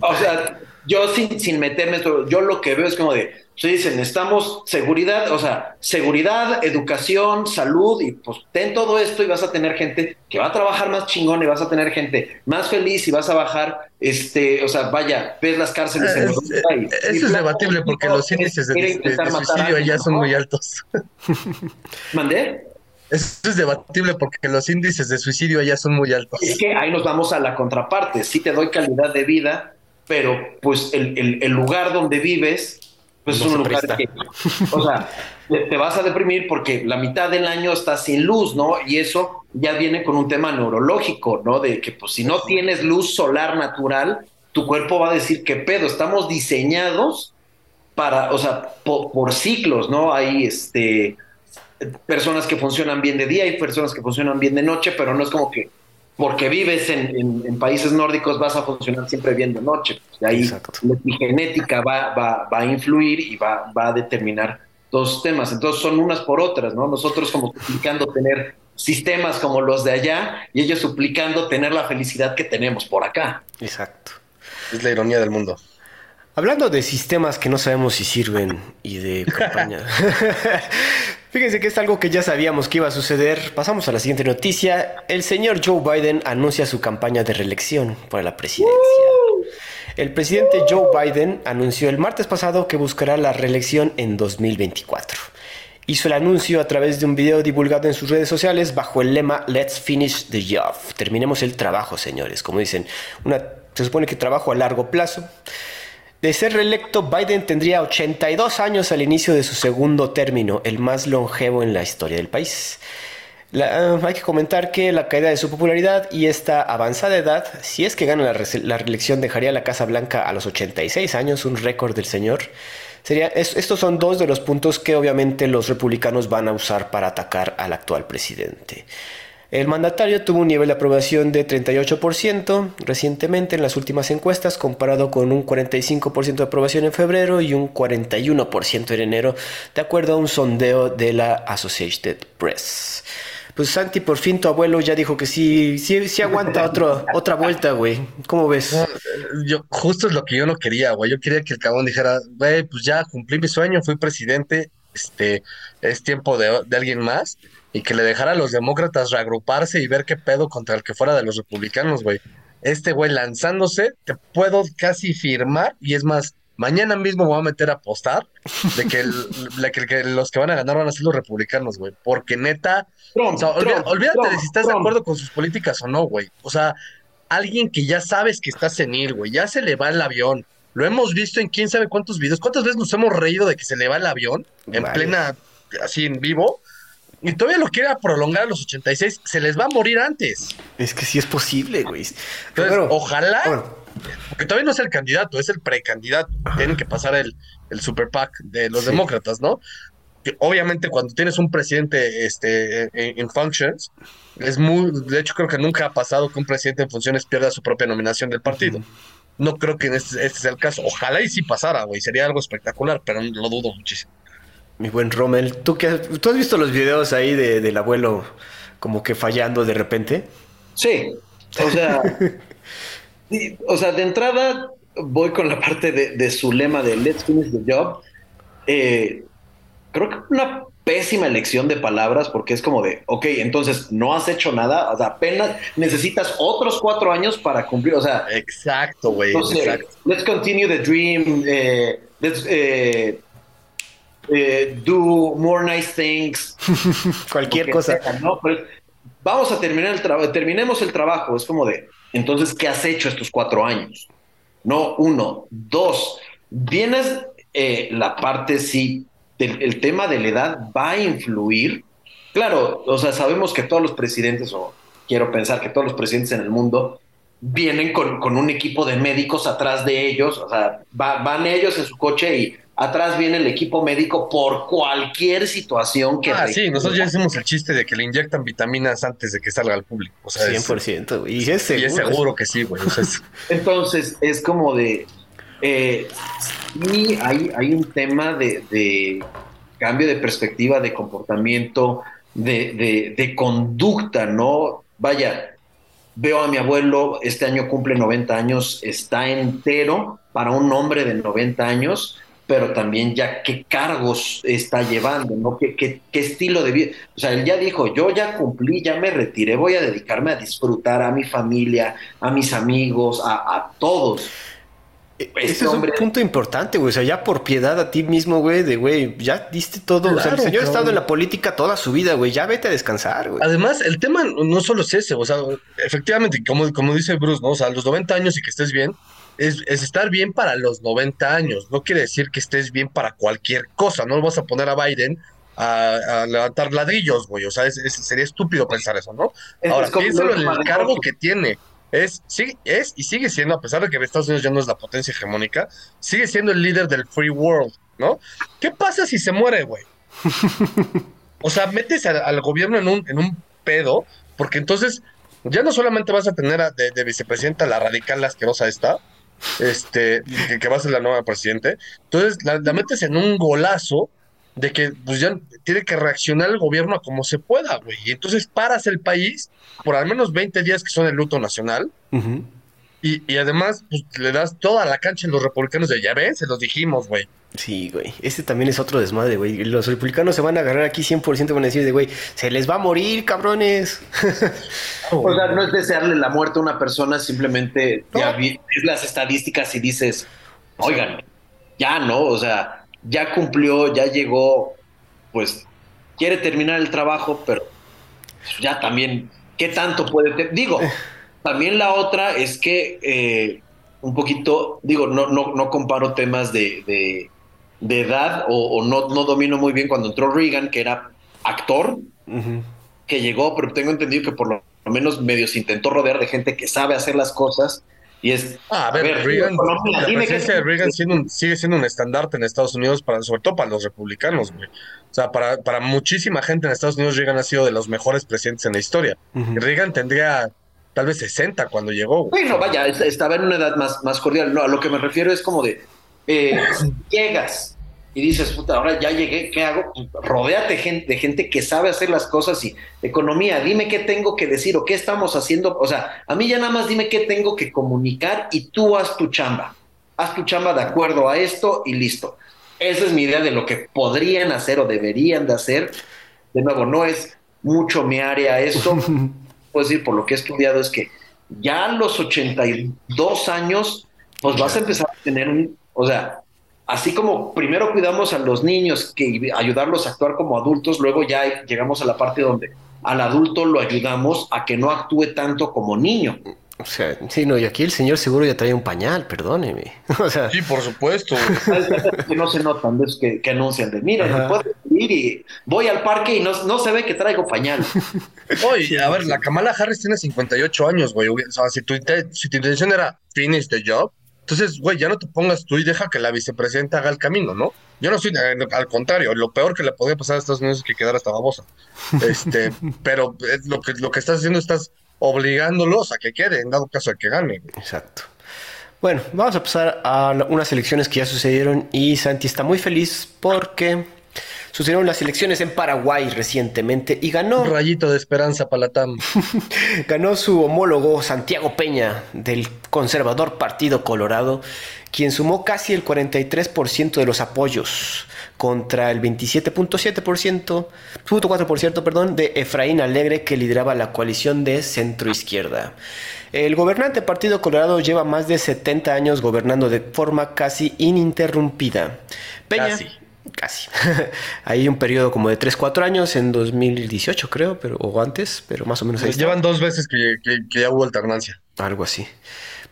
O sea, yo sin, sin meterme, yo lo que veo es como de, se dicen, necesitamos seguridad, o sea, seguridad, educación, salud, y pues ten todo esto y vas a tener gente que va a trabajar más chingón y vas a tener gente más feliz y vas a bajar, este, o sea, vaya, ves las cárceles en Europa. eso es debatible porque los índices de, suicidio allá son muy altos. ¿Mandé? Eso es debatible porque los índices de suicidio allá son muy altos. Es que ahí nos vamos a la contraparte. Sí te doy calidad de vida, pero pues el, el lugar donde vives pues es un lugar que, o sea, te vas a deprimir porque la mitad del año estás sin luz, ¿no? Y eso ya viene con un tema neurológico, ¿no? De que pues si no tienes luz solar natural, tu cuerpo va a decir, ¿qué pedo? Estamos diseñados para, o sea, por, ciclos, ¿no? Hay este personas que funcionan bien de día y personas que funcionan bien de noche, pero no es como que porque vives en, países nórdicos vas a funcionar siempre bien de noche. Pues, ahí la genética va, va, va, a influir y va, va a determinar dos temas. Entonces son unas por otras, ¿no? Nosotros como suplicando tener sistemas como los de allá y ellos suplicando tener la felicidad que tenemos por acá. Exacto. Es la ironía del mundo. Hablando de sistemas que no sabemos si sirven y de campaña. Fíjense que es algo que ya sabíamos que iba a suceder. Pasamos a la siguiente noticia. El señor Joe Biden anuncia su campaña de reelección para la presidencia. El presidente Joe Biden anunció el martes pasado que buscará la reelección en 2024. Hizo el anuncio a través de un video divulgado en sus redes sociales bajo el lema Let's finish the job. Terminemos el trabajo, señores. Como dicen, una, se supone que trabajo a largo plazo. De ser reelecto, Biden tendría 82 años al inicio de su segundo término, el más longevo en la historia del país. Ah, hay que comentar que la caída de su popularidad y esta avanzada edad, si es que gana la, reelección, dejaría la Casa Blanca a los 86 años, un récord del señor. Sería, estos son dos de los puntos que obviamente los republicanos van a usar para atacar al actual presidente. El mandatario tuvo un nivel de aprobación de 38% recientemente en las últimas encuestas, comparado con un 45% de aprobación en febrero y un 41% en enero, de acuerdo a un sondeo de la Associated Press. Pues Santi, por fin tu abuelo ya dijo que sí, sí, sí aguanta otro, otra vuelta, güey. ¿Cómo ves? yo, justo es lo que yo no quería, güey. Yo quería que el cabrón dijera, güey, pues ya cumplí mi sueño, fui presidente, este, es tiempo de, de alguien más y que le dejara a los demócratas reagruparse y ver qué pedo contra el que fuera de los republicanos, güey. Este güey lanzándose, te puedo casi firmar, y es más, mañana mismo me voy a meter a apostar de que, los que van a ganar van a ser los republicanos, güey. Porque neta, olvídate de si estás de acuerdo con sus políticas o no, güey. O sea, alguien que ya sabes que está senil, güey, ya se le va el avión. Lo hemos visto en quién sabe cuántos videos. ¿Cuántas veces nos hemos reído de que se le va el avión en plena, así en vivo? Y todavía lo quiere prolongar a los 86, se les va a morir antes. Es que sí es posible, güey. Pero, ojalá, porque todavía no es el candidato, es el precandidato. Tienen que pasar el, el super PAC de los demócratas, ¿no? Que obviamente cuando tienes un presidente este, en, functions, es muy, de hecho creo que nunca ha pasado que un presidente en funciones pierda su propia nominación del partido. No creo que este, este sea el caso. Ojalá y sí pasara, güey, sería algo espectacular, pero lo dudo muchísimo. Mi buen Rommel, ¿tú, qué, ¿tú has visto los videos ahí de, del abuelo como que fallando de repente? Sí, o sea, o sea, de entrada voy con la parte de, su lema de Let's finish the job. Eh, creo que una pésima elección de palabras porque es como de, ok, entonces no has hecho nada, o sea, apenas necesitas otros cuatro años para cumplir, o sea. Exacto, güey. Let's continue the dream, eh, let's eh, eh, do more nice things. Cualquier cosa. vamos a terminar el trabajo, terminemos el trabajo, es como de, entonces, ¿qué has hecho estos cuatro años? No, uno, dos, vienes la parte sí el tema de la edad va a influir. Claro, o sea, sabemos que todos los presidentes, o quiero pensar que todos los presidentes en el mundo, vienen con, un equipo de médicos atrás de ellos, o sea, van ellos en su coche y atrás viene el equipo médico por cualquier situación que... Ah, sí, nosotros ya hacemos el chiste de que le inyectan vitaminas antes de que salga al público. O sea, 100%, y es seguro. Y es seguro que sí, güey. Entonces, es como de, eh, sí, hay, hay un tema de, cambio de perspectiva, de comportamiento, de, de, conducta, ¿no? Vaya, veo a mi abuelo, este año cumple 90 años, está entero para un hombre de 90 años, pero también ya qué cargos está llevando, ¿no? ¿Qué, qué, estilo de vida? O sea, él ya dijo, yo ya cumplí, ya me retiré, voy a dedicarme a disfrutar a mi familia, a mis amigos, a, a todos. E-, ese es un punto importante, güey. O sea, ya por piedad a ti mismo, güey, de güey, ya diste todo. o sea, el señor ha estado en la política toda su vida, güey. Ya vete a descansar, güey. Además, el tema no solo es ese, o sea, efectivamente, como, como dice Bruce, ¿no? O sea, los 90 años y que estés bien, es, estar bien para los 90 años. No quiere decir que estés bien para cualquier cosa. No vas a poner a Biden a, levantar ladrillos, güey. O sea, sería estúpido pensar eso, ¿no? Ahora, piénsalo en el cargo que tiene es, sí, es y sigue siendo, a pesar de que Estados Unidos ya no es la potencia hegemónica, sigue siendo el líder del free world, ¿no? ¿Qué pasa si se muere, güey? o sea, metes al, gobierno en un, en un pedo, porque entonces ya no solamente vas a tener de, vicepresidenta la radical, la asquerosa esta, este, que, va a ser la nueva presidente, entonces la, la metes en un golazo de que pues ya tiene que reaccionar el gobierno a como se pueda, güey. Y entonces paras el país por al menos 20 días que son el luto nacional. Y, además, pues le das toda la cancha a los republicanos de ya ven, se los dijimos, güey. Sí, güey. Este también es otro desmadre, güey. Los republicanos se van a agarrar aquí 100%, van a decir de, güey, se les va a morir, cabrones. o sea, no es desearle la muerte a una persona, simplemente ya ves las estadísticas y dices, oigan, ya no, o sea, ya cumplió, ya llegó, pues quiere terminar el trabajo, pero ya también, ¿qué tanto puede? Digo, también la otra es que eh, un poquito, digo, no, no, no comparo temas de, de, edad o, no, no domino muy bien cuando entró Reagan, que era actor, que llegó, pero tengo entendido que por lo menos medio se intentó rodear de gente que sabe hacer las cosas y es. Ah, a ver, Reagan, la de Reagan sigue siendo un estandarte en Estados Unidos, para, sobre todo para los republicanos, güey. O sea, para, para muchísima gente en Estados Unidos, Reagan ha sido de los mejores presidentes en la historia. Reagan tendría tal vez 60 cuando llegó. Bueno, vaya, estaba en una edad más, más cordial. No, a lo que me refiero es como de. Eh, llegas y dices, puta, ahora ya llegué, ¿qué hago? Rodéate gente, de gente que sabe hacer las cosas y economía, dime qué tengo que decir o qué estamos haciendo. O sea, a mí ya nada más dime qué tengo que comunicar y tú haz tu chamba. Haz tu chamba de acuerdo a esto y listo. Esa es mi idea de lo que podrían hacer o deberían de hacer. De nuevo, no es mucho mi área esto. Puedo decir, por lo que he estudiado, es que ya a los 82 años, pues vas a empezar a tener un, o sea, así como primero cuidamos a los niños, que ayudarlos a actuar como adultos, luego ya llegamos a la parte donde al adulto lo ayudamos a que no actúe tanto como niño. O sea, sí, no, y aquí el señor seguro ya trae un pañal, perdóneme. O sea... Sí, por supuesto. que no se notan, es que, que anuncian de, mira, puedo ir y voy al parque y no, no se ve que traigo pañal. Oye, a ver, la Kamala Harris tiene 58 años, güey. O sea, si tu, si tu intención era finish the job, entonces, güey, ya no te pongas tú y deja que la vicepresidenta haga el camino, ¿no? Yo no soy, eh, al contrario, lo peor que le podría pasar a Estados Unidos es que quedara esta babosa. Este, pero lo que, lo que estás haciendo, estás obligándolos a que quede, en dado caso de que gane. Exacto. Bueno, vamos a pasar a unas elecciones que ya sucedieron y Santi está muy feliz porque Sucedieron las elecciones en Paraguay recientemente y ganó. Un rayito de esperanza para la TAM. ganó su homólogo Santiago Peña del conservador Partido Colorado, quien sumó casi el 43% de los apoyos contra el 27.7%, 4% perdón, de Efraín Alegre que lideraba la coalición de centro izquierda. El gobernante Partido Colorado lleva más de 70 años gobernando de forma casi ininterrumpida. Peña, casi. Casi. Hay un periodo como de 3-4 años en 2018 creo, pero, o antes, pero más o menos ahí. Pues llevan dos veces que, que ya hubo alternancia. Algo así.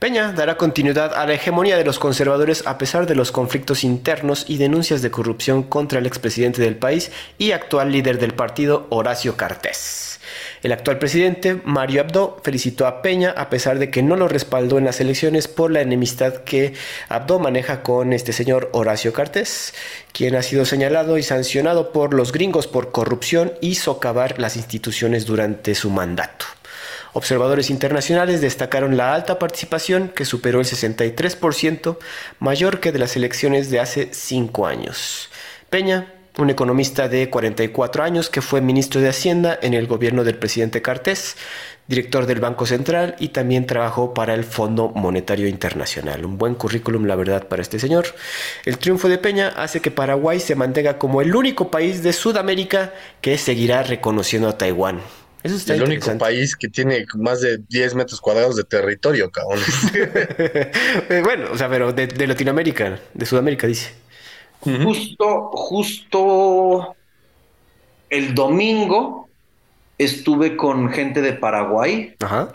Peña dará continuidad a la hegemonía de los conservadores a pesar de los conflictos internos y denuncias de corrupción contra el expresidente del país y actual líder del partido, Horacio Cartés. El actual presidente, Mario Abdo, felicitó a Peña a pesar de que no lo respaldó en las elecciones por la enemistad que Abdo maneja con este señor Horacio Cartés, quien ha sido señalado y sancionado por los gringos por corrupción y socavar las instituciones durante su mandato. Observadores internacionales destacaron la alta participación que superó el 63%, mayor que de las elecciones de hace cinco años. Peña, un economista de 44 años que fue ministro de Hacienda en el gobierno del presidente Cartés, director del Banco Central y también trabajó para el Fondo Monetario Internacional. Un buen currículum, la verdad, para este señor. El triunfo de Peña hace que Paraguay se mantenga como el único país de Sudamérica que seguirá reconociendo a Taiwán. Eso está el único país que tiene más de 10 metros cuadrados de territorio, cabrón. Eh, bueno, o sea, pero de, Latinoamérica, de Sudamérica, dice. Justo, justo el domingo estuve con gente de Paraguay. Ajá.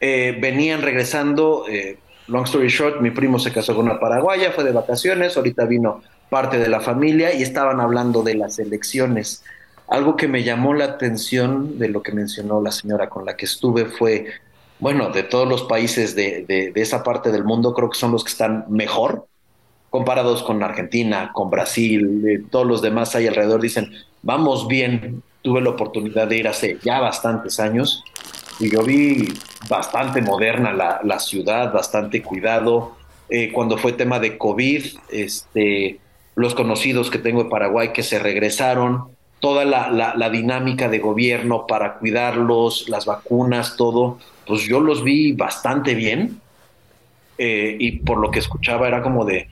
Eh, venían regresando, eh, long story short, mi primo se casó con una paraguaya, fue de vacaciones, ahorita vino parte de la familia y estaban hablando de las elecciones algo que me llamó la atención de lo que mencionó la señora con la que estuve fue, bueno, de todos los países de, esa parte del mundo, creo que son los que están mejor comparados con Argentina, con Brasil, todos los demás ahí alrededor dicen, vamos bien. Tuve la oportunidad de ir hace ya bastantes años y yo vi bastante moderna la, ciudad, bastante cuidado. Eh, cuando fue tema de COVID, este, los conocidos que tengo de Paraguay que se regresaron, toda la, dinámica de gobierno para cuidarlos, las vacunas, todo, pues yo los vi bastante bien eh, y por lo que escuchaba era como de,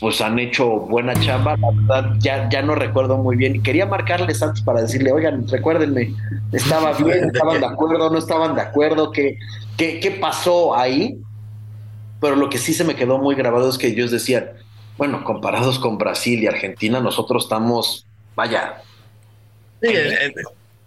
pues han hecho buena chamba, la verdad ya, ya no recuerdo muy bien y quería marcarles antes para decirle, oigan, recuérdenme, estaba bien, estaban de acuerdo, no estaban de acuerdo, ¿qué, qué, qué pasó ahí? Pero lo que sí se me quedó muy grabado es que ellos decían, bueno, comparados con Brasil y Argentina, nosotros estamos, vaya, Sí,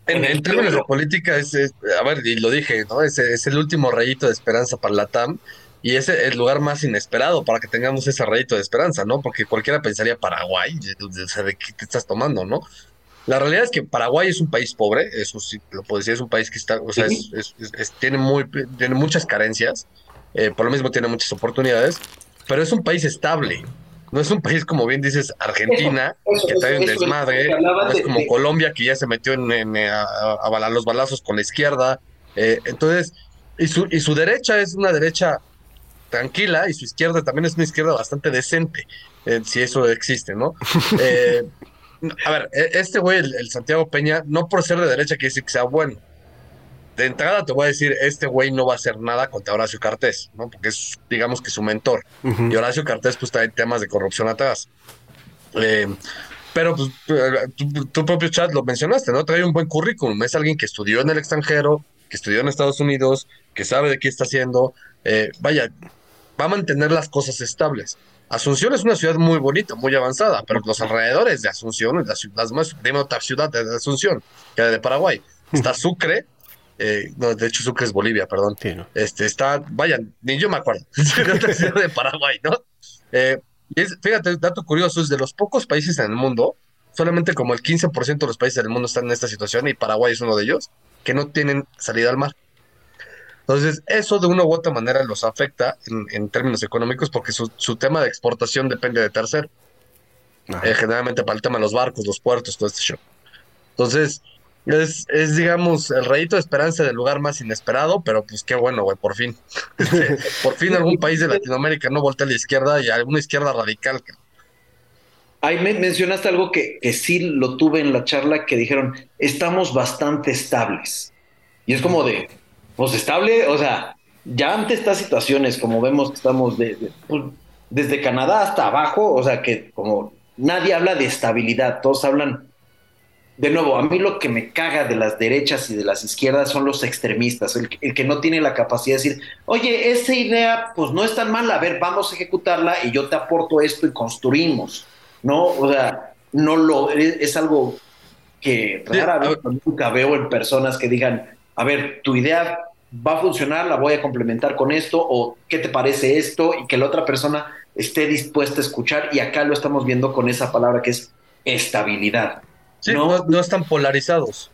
en, términos de política, es, a ver, y lo dije, ¿no? Es, es, el último rayito de esperanza para la TAM y es el lugar más inesperado para que tengamos ese rayito de esperanza, ¿no? Porque cualquiera pensaría Paraguay, o sea, ¿de qué te estás tomando, no? La realidad es que Paraguay es un país pobre, eso sí lo puedo decir, es un país que está, o sea, tiene, muy, tiene muchas carencias, eh, por lo mismo tiene muchas oportunidades, pero es un país estable. No es un país, como bien dices, Argentina, que trae un desmadre. No es como Colombia, que ya se metió en, eh, a, los balazos con la izquierda. Eh, entonces, y su, y su derecha es una derecha tranquila y su izquierda también es una izquierda bastante decente, eh, si eso existe, ¿no? a ver, e, este güey, el, Santiago Peña, no por ser de derecha quiere decir que sea bueno de entrada te voy a decir, este güey no va a hacer nada contra Horacio Cartés, ¿no? Porque es, digamos que su mentor. Y Horacio Cartés, pues, trae temas de corrupción atrás. Eh, pero, pues, tu, propio chat lo mencionaste, ¿no? Trae un buen currículum. Es alguien que estudió en el extranjero, que estudió en Estados Unidos, que sabe de qué está haciendo. Eh, vaya, va a mantener las cosas estables. Asunción es una ciudad muy bonita, muy avanzada, pero los alrededores de Asunción, las, las más, de otra ciudad de Asunción, que de Paraguay, está Sucre, eh, no, de hecho Sucre es Bolivia, perdón. Este está, vayan, ni yo me acuerdo, de Paraguay, ¿no? Eh, fíjate, dato curioso, es de los pocos países en el mundo, solamente como el 15% de los países del mundo están en esta situación y Paraguay es uno de ellos, que no tienen salida al mar. Entonces, eso de una u otra manera los afecta en, términos económicos porque su, tema de exportación depende de tercero. Eh, generalmente para el tema de los barcos, los puertos, todo este show. Entonces, es, es, digamos, el rayito de esperanza del lugar más inesperado, pero pues qué bueno, güey, por fin. Este, por fin algún país de Latinoamérica no voltea a la izquierda y alguna izquierda radical. Ahí mencionaste algo que, que sí lo tuve en la charla, que dijeron, estamos bastante estables. Y es como de, pues estable, o sea, ya ante estas situaciones, como vemos que estamos de, pues, desde Canadá hasta abajo, o sea, que como nadie habla de estabilidad, todos hablan de nuevo, a mí lo que me caga de las derechas y de las izquierdas son los extremistas, el, que no tiene la capacidad de decir, oye, esa idea pues no es tan mala, a ver, vamos a ejecutarla y yo te aporto esto y construimos, ¿no? O sea, no lo, es, algo que rara nunca veo en personas que digan, a ver, tu idea va a funcionar, la voy a complementar con esto, o qué te parece esto, y que la otra persona esté dispuesta a escuchar, y acá lo estamos viendo con esa palabra que es estabilidad. ¿No? están polarizados.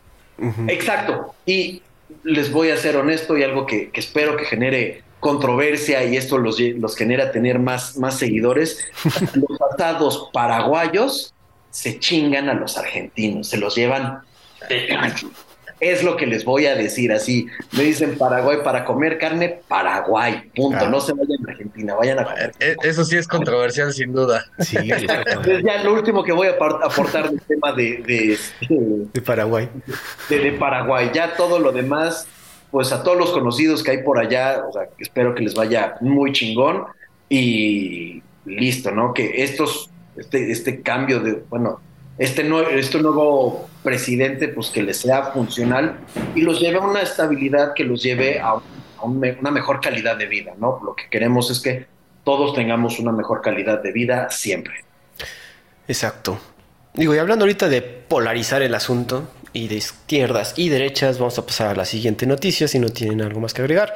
Exacto. Y les voy a ser honesto y algo que, espero que genere controversia y esto los, los genera tener más, más seguidores. los pasados paraguayos se chingan a los argentinos, se los llevan es lo que les voy a decir así. Me dicen Paraguay para comer carne, Paraguay, punto. No se vayan a Argentina, vayan a comer. Eh, eso sí es controversial, sin duda. Sí, Entonces ya lo último que voy a aportar del tema de, de, de Paraguay. De, Paraguay. Ya todo lo demás, pues a todos los conocidos que hay por allá, o sea, espero que les vaya muy chingón y listo, ¿no? Que estos, este, este cambio de, bueno, este, este nuevo presidente pues que les sea funcional y los lleve a una estabilidad que los lleve a, una mejor calidad de vida, ¿no? Lo que queremos es que todos tengamos una mejor calidad de vida siempre. Exacto. Digo, y hablando ahorita de polarizar el asunto, y de izquierdas y derechas, vamos a pasar a la siguiente noticia si no tienen algo más que agregar.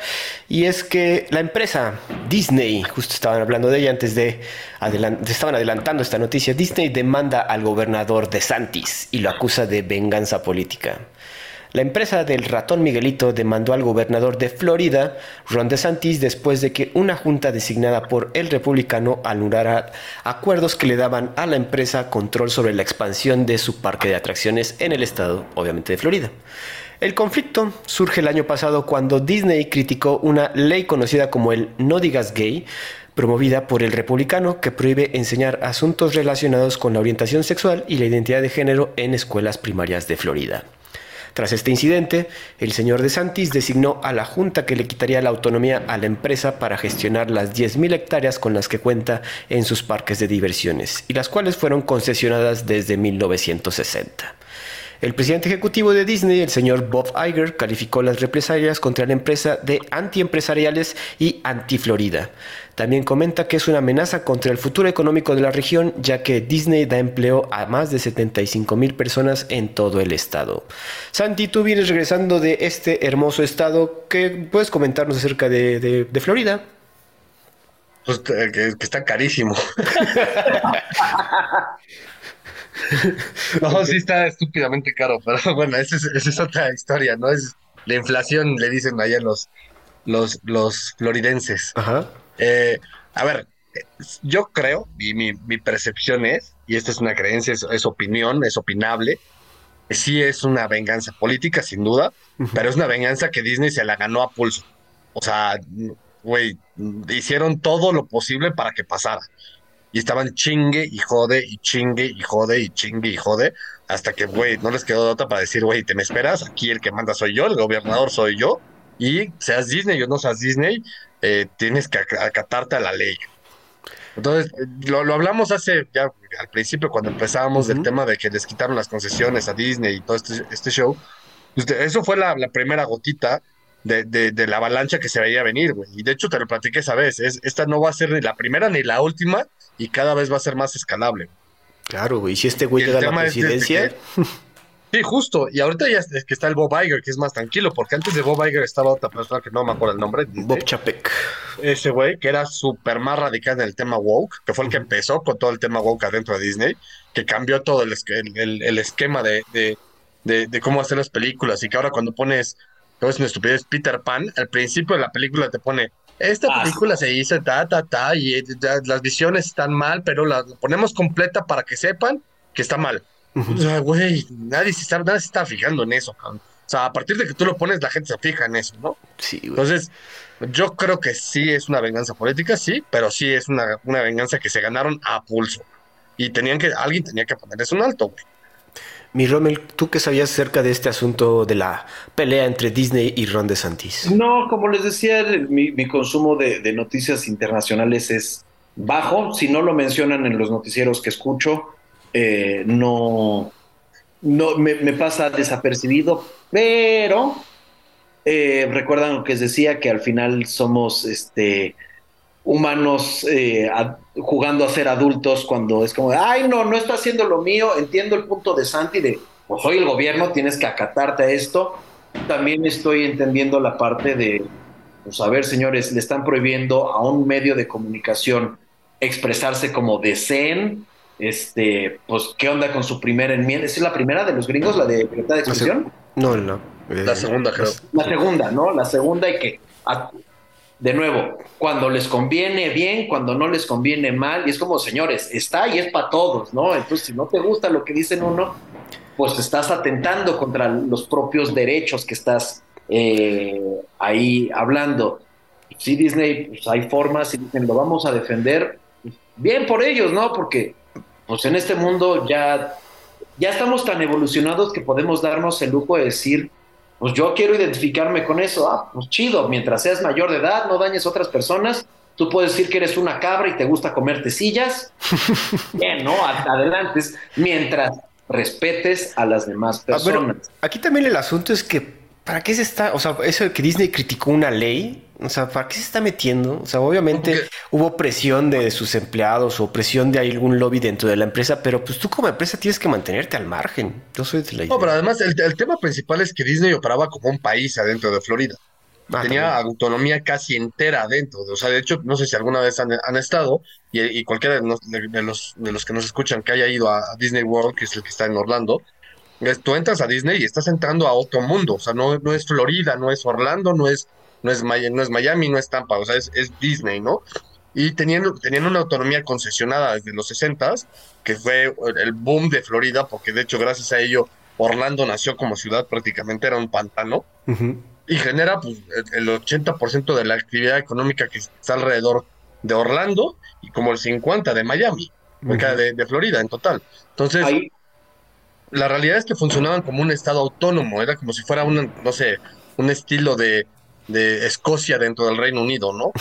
Y es que la empresa Disney, justo estaban hablando de ella antes de, estaban adelantando esta noticia, Disney demanda al gobernador de Santis y lo acusa de venganza política. La empresa del ratón Miguelito demandó al gobernador de Florida, Ron DeSantis, después de que una junta designada por el republicano anulara acuerdos que le daban a la empresa control sobre la expansión de su parque de atracciones en el estado, obviamente de Florida. El conflicto surge el año pasado cuando Disney criticó una ley conocida como el No digas gay, promovida por el republicano que prohíbe enseñar asuntos relacionados con la orientación sexual y la identidad de género en escuelas primarias de Florida. Tras este incidente, el señor De Santis designó a la Junta que le quitaría la autonomía a la empresa para gestionar las 10.000 hectáreas con las que cuenta en sus parques de diversiones, y las cuales fueron concesionadas desde 1960. El presidente ejecutivo de Disney, el señor Bob Iger, calificó las represalias contra la empresa de antiempresariales y anti-Florida. También comenta que es una amenaza contra el futuro económico de la región, ya que Disney da empleo a más de 75 mil personas en todo el estado. Santi, tú vienes regresando de este hermoso estado. ¿Qué puedes comentarnos acerca de, Florida? Pues que está carísimo. no, sí está estúpidamente caro, pero bueno, esa es, otra historia, ¿no? Es la inflación, le dicen allá los, los, los floridenses. Ajá. Eh, a ver, yo creo, y mi, percepción es, y esta es una creencia, es, opinión, es opinable, sí es una venganza política, sin duda, pero es una venganza que Disney se la ganó a pulso. O sea, güey, hicieron todo lo posible para que pasara y estaban chingue y jode y chingue y jode y chingue y jode hasta que, güey, no les quedó de otra para decir, güey, te me esperas, aquí el que manda soy yo, el gobernador soy yo, y seas Disney o no seas Disney, eh, tienes que acatarte a la ley. Entonces, lo, hablamos hace, ya al principio, cuando empezábamos del tema de que les quitaron las concesiones a Disney y todo este, este show, eso fue la, primera gotita de, de, la avalancha que se veía venir, güey. Y de hecho te lo platiqué esa vez, es, esta no va a ser ni la primera ni la última, y cada vez va a ser más escalable. Claro, güey. Si este güey le da la presidencia. Sí, justo. Y ahorita ya es que está el Bob Iger, que es más tranquilo, porque antes de Bob Iger estaba otra persona que no me acuerdo el nombre. Bob Chapek. Ese güey, que era súper más radical en el tema woke, que fue el que empezó con todo el tema woke adentro de Disney, que cambió todo el, el, esquema de, de, de, cómo hacer las películas, y que ahora cuando pones, es una estupidez, Peter Pan, al principio de la película te pone esta ah, película se hizo ta, ta, ta, y eh, las visiones están mal, pero la ponemos completa para que sepan que está mal. O sea, güey, nadie se está, nadie se está fijando en eso, O sea, a partir de que tú lo pones, la gente se fija en eso, ¿no? Sí, güey. Entonces, yo creo que sí es una venganza política, sí, pero sí es una, una venganza que se ganaron a pulso. y tenían que, alguien tenía que ponerles un alto, güey. Mi Rommel, ¿tú qué sabías acerca de este asunto de la pelea entre Disney y Ron DeSantis? No, como les decía, mi, consumo de, noticias internacionales es bajo. Si no lo mencionan en los noticieros que escucho, eh, no, no me, me, pasa desapercibido, pero eh, recuerdan lo que les decía, que al final somos este, humanos eh, a, jugando a ser adultos cuando es como, ay, no, no está haciendo lo mío, entiendo el punto de Santi de, pues soy el gobierno, tienes que acatarte a esto. También estoy entendiendo la parte de, pues a ver, señores, le están prohibiendo a un medio de comunicación expresarse como deseen, este, pues, ¿qué onda con su primera enmienda? ¿Es la primera de los gringos, la de libertad de expresión? No, no. Eh, la segunda, creo. La segunda, ¿no? La segunda y que de nuevo, cuando les conviene bien, cuando no les conviene mal, y es como, señores, está y es para todos, ¿no? Entonces, si no te gusta lo que dicen uno, pues estás atentando contra los propios derechos que estás eh, ahí hablando. Sí, Disney, pues hay formas y dicen, lo vamos a defender, bien por ellos, ¿no? Porque, pues en este mundo ya, ya estamos tan evolucionados que podemos darnos el lujo de decir, pues yo quiero identificarme con eso. Ah, pues chido, mientras seas mayor de edad, no dañes a otras personas. Tú puedes decir que eres una cabra y te gusta comerte sillas. Bien, ¿no? Adelante. Mientras respetes a las demás personas. Ah, aquí también el asunto es que, ¿para qué se está? O sea, eso de que Disney criticó una ley, o sea, ¿para qué se está metiendo? O sea, obviamente hubo presión de sus empleados o presión de algún lobby dentro de la empresa, pero pues tú como empresa tienes que mantenerte al margen. Yo soy de la idea. No, pero además el, el, tema principal es que Disney operaba como un país adentro de Florida. Ah, Tenía también. autonomía casi entera adentro. O sea, de hecho, no sé si alguna vez han, han estado, y, y, cualquiera de, nos, de, los, de los que nos escuchan que haya ido a, a Disney World, que es el que está en Orlando, tú entras a Disney y estás entrando a otro mundo. O sea, no, no es Florida, no es Orlando, no es no es, no es Miami, no es Tampa, o sea, es, es Disney, ¿no? Y tenían, tenían una autonomía concesionada desde los 60 que fue el boom de Florida, porque de hecho, gracias a ello, Orlando nació como ciudad, prácticamente era un pantano, uh -huh. y genera pues, el 80% de la actividad económica que está alrededor de Orlando y como el 50% de Miami, uh -huh. de, de, Florida en total. Entonces, Ahí. la realidad es que funcionaban como un estado autónomo, era como si fuera un, no sé, un estilo de, de Escocia dentro del Reino Unido, ¿no?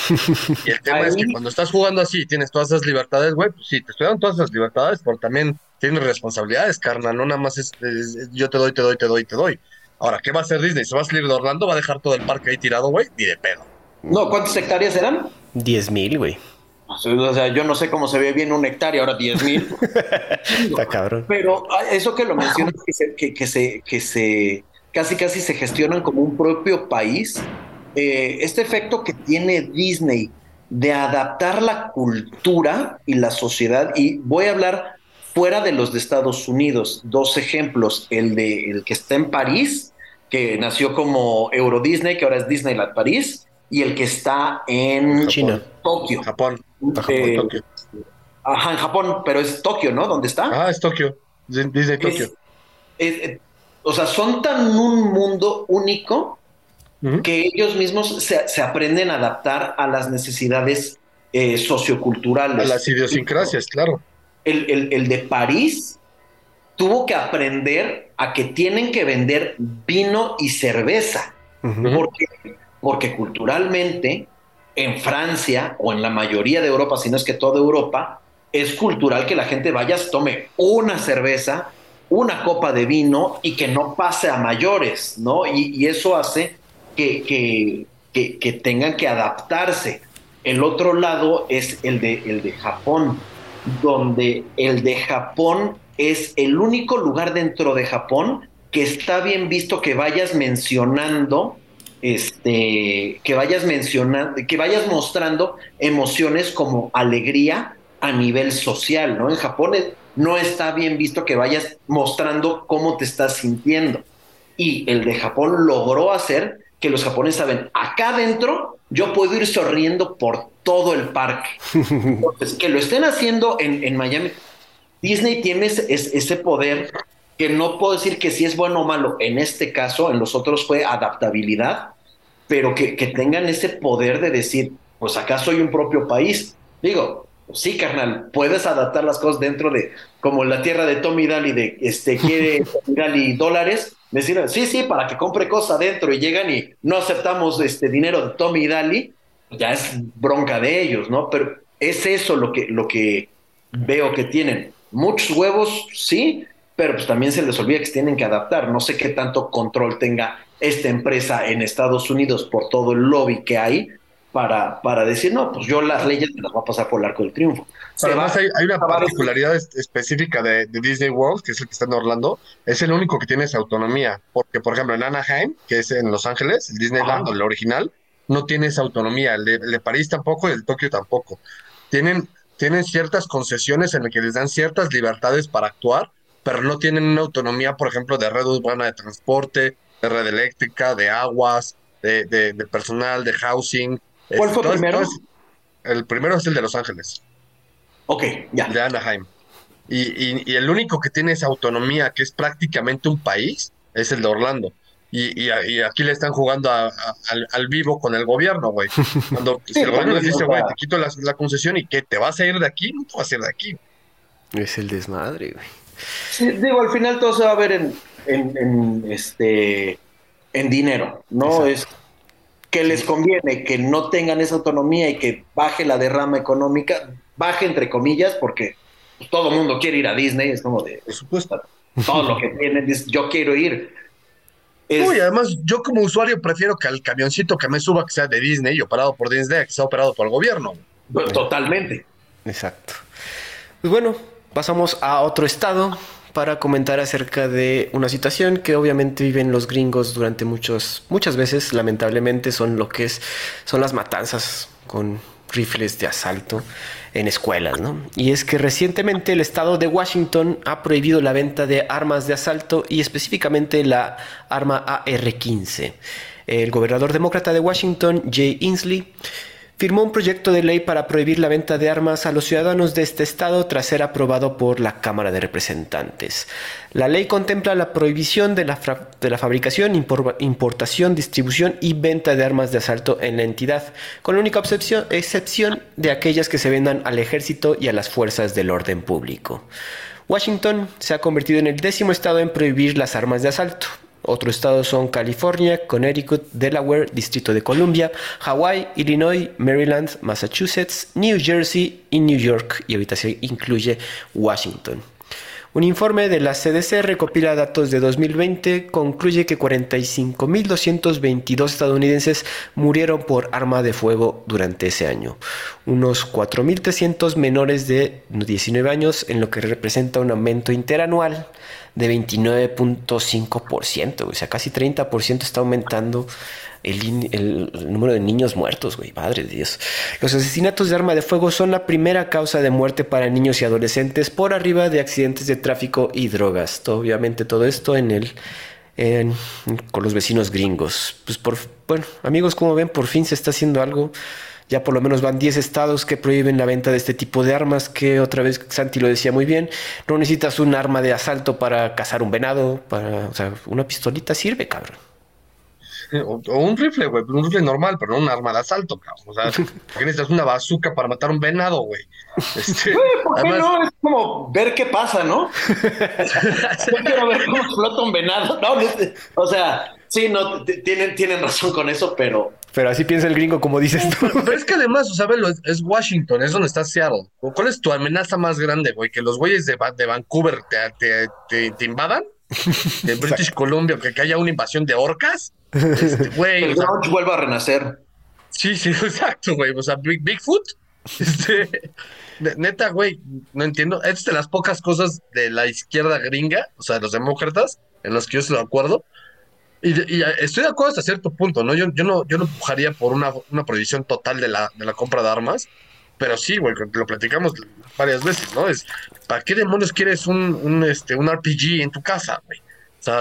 Y el tema es que cuando estás jugando así tienes todas esas libertades, güey, pues sí, te estoy dando todas esas libertades, pero también tienes responsabilidades, carnal, no nada más es, es, es, yo te doy, te doy, te doy, te doy. Ahora, ¿qué va a hacer Disney? ¿Se va a salir de Orlando? ¿Va a dejar todo el parque ahí tirado, güey? Ni de pedo. No, ¿cuántas hectáreas eran? 10 mil, güey. O sea, yo no sé cómo se ve bien un hectárea, ahora 10 mil. Está cabrón. Pero ah, eso que lo mencionas, que se, que, que, se, que se casi casi se gestionan como un propio país, eh, este efecto que tiene Disney de adaptar la cultura y la sociedad, y voy a hablar fuera de los de Estados Unidos, dos ejemplos, el de el que está en París, que nació como Euro Disney, que ahora es Disneyland París, y el que está en China, Tokio. Japón. Eh, Tokio. Ajá, en Japón, pero es Tokio, ¿no? ¿Dónde está? Ah, es Tokio, Disney Tokio. Es, es, o sea, son tan un mundo único que ellos mismos se, se, aprenden a adaptar a las necesidades eh, socioculturales. A las idiosincrasias, claro. El, el, el, de París tuvo que aprender a que tienen que vender vino y cerveza, uh -huh. porque, porque culturalmente en Francia o en la mayoría de Europa, si no es que toda Europa, es cultural que la gente vaya, tome una cerveza, una copa de vino y que no pase a mayores, ¿no? Y, y eso hace que, que, que, tengan que adaptarse. El otro lado es el de, el de Japón, donde el de Japón es el único lugar dentro de Japón que está bien visto que vayas mencionando, este, que vayas mencionando, que vayas mostrando emociones como alegría a nivel social, ¿no? En Japón no está bien visto que vayas mostrando cómo te estás sintiendo. Y el de Japón logró hacer que los japoneses saben, acá adentro yo puedo ir sonriendo por todo el parque. Entonces, que lo estén haciendo en, en Miami, Disney tiene ese, ese, poder que no puedo decir que si es bueno o malo. En este caso, en los otros fue adaptabilidad, pero que, que tengan ese poder de decir, pues acá soy un propio país. Digo, sí, carnal, puedes adaptar las cosas dentro de, como la tierra de Tommy Daly, de, este, quiere Tommy Daly dólares, decir, sí, sí, para que compre cosas adentro y llegan y no aceptamos este dinero de Tommy Daly, ya es bronca de ellos, ¿no? Pero es eso lo que, lo que veo que tienen. Muchos huevos, sí, pero pues también se les olvida que tienen que adaptar. No sé qué tanto control tenga esta empresa en Estados Unidos por todo el lobby que hay para, para decir, no, pues yo las leyes me las voy a pasar por el arco del triunfo. además hay, una particularidad específica de, Disney World, que es el que está en Orlando, es el único que tiene esa autonomía, porque por ejemplo en Anaheim, que es en Los Ángeles, el Disneyland, el original, no tiene esa autonomía, el de, París tampoco y el de Tokio tampoco. Tienen, tienen ciertas concesiones en las que les dan ciertas libertades para actuar, pero no tienen una autonomía, por ejemplo, de red urbana de transporte, de red eléctrica, de aguas, de, de, personal, de housing. ¿Cuál fue el primero? el primero es el de Los Ángeles. Ok, ya. De Anaheim. Y, y, el único que tiene esa autonomía, que es prácticamente un país, es el de Orlando. Y, y, aquí le están jugando al, vivo con el gobierno, güey. Cuando el gobierno les dice, güey, te quito la, la, concesión y que te vas a ir de aquí, no te vas a ir de aquí. Es el desmadre, güey digo, al final todo se va a ver en, en, este, en dinero, ¿no? Es que les conviene que no tengan esa autonomía y que baje la derrama económica, baje entre comillas, porque pues, todo el mundo quiere ir a Disney, es como de, por supuesto, todo lo que tienen, yo quiero ir. Uy, además, yo como usuario prefiero que al camioncito que me suba que sea de Disney, operado por Disney, que sea operado por el gobierno. Totalmente. Exacto. Pues bueno, pasamos a otro estado para comentar acerca de una situación que obviamente viven los gringos durante muchos, muchas veces, lamentablemente, son lo que es, son las matanzas con rifles de asalto en escuelas, ¿no? Y es que recientemente el estado de Washington ha prohibido la venta de armas de asalto y específicamente la arma AR-15. El gobernador demócrata de Washington, Jay Inslee, firmó un proyecto de ley para prohibir la venta de armas a los ciudadanos de este estado tras ser aprobado por la Cámara de Representantes. La ley contempla la prohibición de la, fabricación, importación, distribución y venta de armas de asalto en la entidad, con la única excepción de aquellas que se vendan al ejército y a las fuerzas del orden público. Washington se ha convertido en el décimo estado en prohibir las armas de asalto. Otros estados son California, Connecticut, Delaware, Distrito de Columbia, Hawaii, Illinois, Maryland, Massachusetts, New Jersey y New York, y ahorita se incluye Washington. Un informe de la CDC recopila datos de 2020, concluye que 45.222 estadounidenses murieron por arma de fuego durante ese año, unos 4.300 menores de 19 años, en lo que representa un aumento interanual de 29.5%, o sea, casi 30% está aumentando el, número de niños muertos, güey, madre de Dios. Los asesinatos de arma de fuego son la primera causa de muerte para niños y adolescentes por arriba de accidentes de tráfico y drogas. obviamente todo esto en el con los vecinos gringos. Pues por, bueno, amigos, como ven, por fin se está haciendo algo. Ya por lo menos van 10 estados que prohíben la venta de este tipo de armas, que otra vez Santi lo decía muy bien, no necesitas un arma de asalto para cazar un venado, para, o sea, una pistolita sirve, cabrón. O, un rifle, güey, un rifle normal, pero no un arma de asalto, cabrón. O sea, ¿qué necesitas una bazooka para matar un venado, güey? Este, ¿Por qué no? Es como ver qué pasa, ¿no? Yo quiero ver cómo explota un venado. No, o sea, sí, no, tienen, tienen razón con eso, pero. Pero así piensa el gringo, como dices tú. Pero, es que además, o sea, es Washington, es donde está Seattle. ¿Cuál es tu amenaza más grande, güey? ¿Que los güeyes de, de Vancouver te, te, te invadan? de British Columbia, que, haya una invasión de orcas. Este, güey. El vuelva a renacer. Sí, sí, exacto, güey. O sea, Bigfoot. Este, neta, güey, no entiendo. Es de las pocas cosas de la izquierda gringa, o sea, de los demócratas, en los que yo estoy de acuerdo. Y, estoy de acuerdo hasta cierto punto, ¿no? Yo, yo no, yo no empujaría por una, una prohibición total de la, de la compra de armas, pero sí, güey, lo platicamos varias veces, ¿no? Es, ¿para qué demonios quieres un, un, este, un RPG en tu casa, güey? O sea,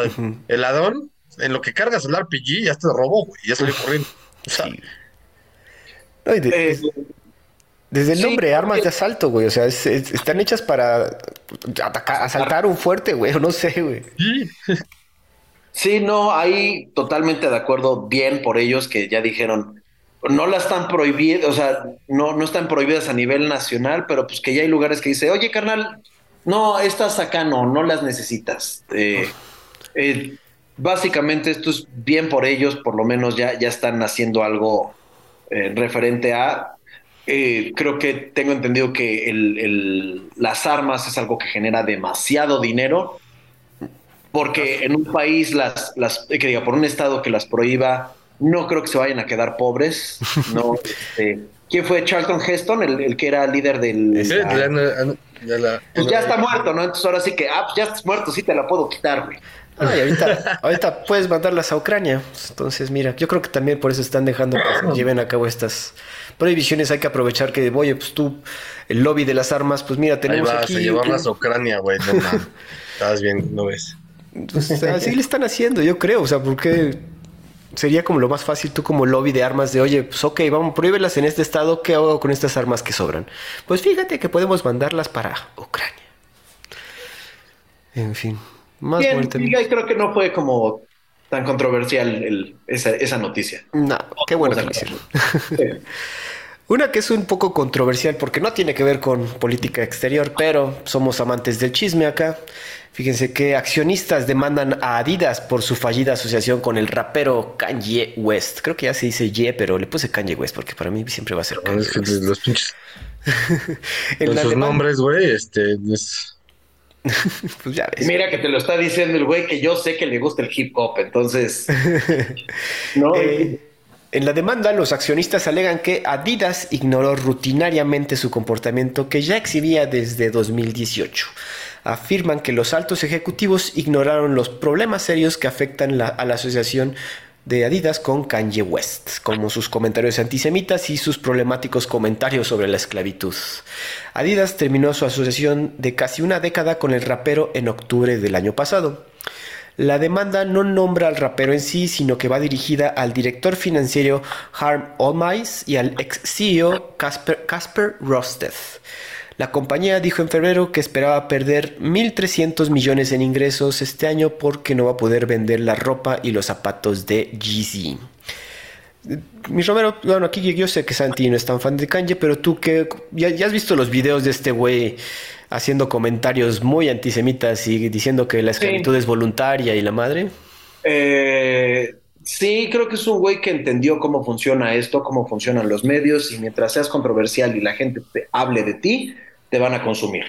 el ladrón, en lo que cargas el RPG, ya te robó, güey, ya salió corriendo. O sea, eh, desde el nombre, armas de asalto, güey. O sea, están hechas para atacar, asaltar un fuerte, güey. O no sé, güey. Sí. Sí, no, ahí totalmente de acuerdo. Bien por ellos que ya dijeron, no las están prohibidas, o sea, no, no están prohibidas a nivel nacional, pero pues que ya hay lugares que dice, oye, carnal, no, estas acá no, no las necesitas. Eh, eh, básicamente esto es bien por ellos, por lo menos ya, ya están haciendo algo eh, referente a... creo que tengo entendido que el, las armas es algo que genera demasiado dinero, porque en un país, las, las, que diga, por un estado que las prohíba, no creo que se vayan a quedar pobres. No, este, ¿Quién fue Charlton Heston, el, que era líder del... ya, pues ya está muerto, ¿no? Entonces ahora sí que, ah, pues ya estás muerto, sí te la puedo quitar, güey. ahorita, ahorita puedes mandarlas a Ucrania. Entonces, mira, yo creo que también por eso están dejando que se lleven a cabo estas prohibiciones. Hay que aprovechar que, oye, pues tú, el lobby de las armas, pues mira, tenemos Ahí vas, aquí. A llevarlas a Ucrania, güey. No, Estás bien, no ves. Entonces, así le están haciendo, yo creo. O sea, porque sería como lo más fácil tú como lobby de armas de, oye, pues ok, vamos, prohíbelas en este estado, ¿qué hago con estas armas que sobran? Pues fíjate que podemos mandarlas para Ucrania. En fin, más Bien, creo que no fue como tan controversial esa, noticia. No, qué bueno que lo hicieron. Una que es un poco controversial porque no tiene que ver con política exterior, pero somos amantes del chisme acá. Fíjense que accionistas demandan a Adidas por su fallida asociación con el rapero Kanye West. Creo que ya se dice Ye, pero le puse Kanye West porque para mí siempre va a ser Kanye es que Los pinches. en sus nombres, güey, este. pues ya ves. Mira que te lo está diciendo el güey que yo sé que le gusta el hip hop, entonces. no. Eh, en la demanda, los accionistas alegan que Adidas ignoró rutinariamente su comportamiento que ya exhibía desde 2018 afirman que los altos ejecutivos ignoraron los problemas serios que afectan a la asociación de Adidas con Kanye West, como sus comentarios antisemitas y sus problemáticos comentarios sobre la esclavitud. Adidas terminó su asociación de casi una década con el rapero en octubre del año pasado. La demanda no nombra al rapero en sí, sino que va dirigida al director financiero Harm Olmais y al ex CEO Casper, Casper. La compañía dijo en febrero que esperaba perder 1.300 millones en ingresos este año porque no va a poder vender la ropa y los zapatos de GZ. Mi Romero, bueno, aquí yo sé que Santi no es tan fan de Kanye, pero tú que ya, has visto los videos de este güey haciendo comentarios muy antisemitas y diciendo que la esclavitud es voluntaria y la madre. Eh, sí, creo que es un güey que entendió cómo funciona esto, cómo funcionan los medios y mientras seas controversial y la gente te hable de ti, te van a consumir.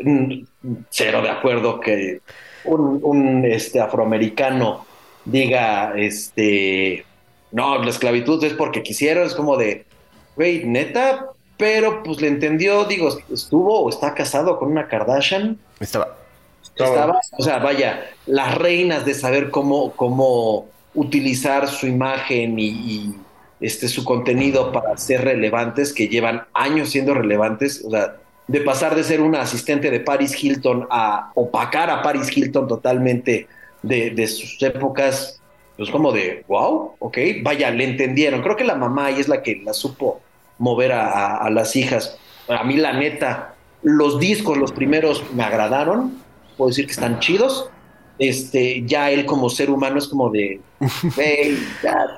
Mm, cero de acuerdo que un, este, afroamericano diga, este, no, la esclavitud es porque quisieron, es como de, güey, neta, pero pues le entendió, digo, estuvo o está casado con una Kardashian. Estaba. Estaba, o sea, vaya, las reinas de saber cómo, cómo utilizar su imagen y, este, su contenido para ser relevantes, que llevan años siendo relevantes, o sea, de pasar de ser una asistente de Paris Hilton a opacar a Paris Hilton totalmente de, sus épocas, pues como de, wow, ok, vaya, le entendieron. Creo que la mamá y es la que la supo mover a, las hijas. A mí la neta, los discos, los primeros, me agradaron, puedo decir que están chidos. Este, ya él como ser humano es como de,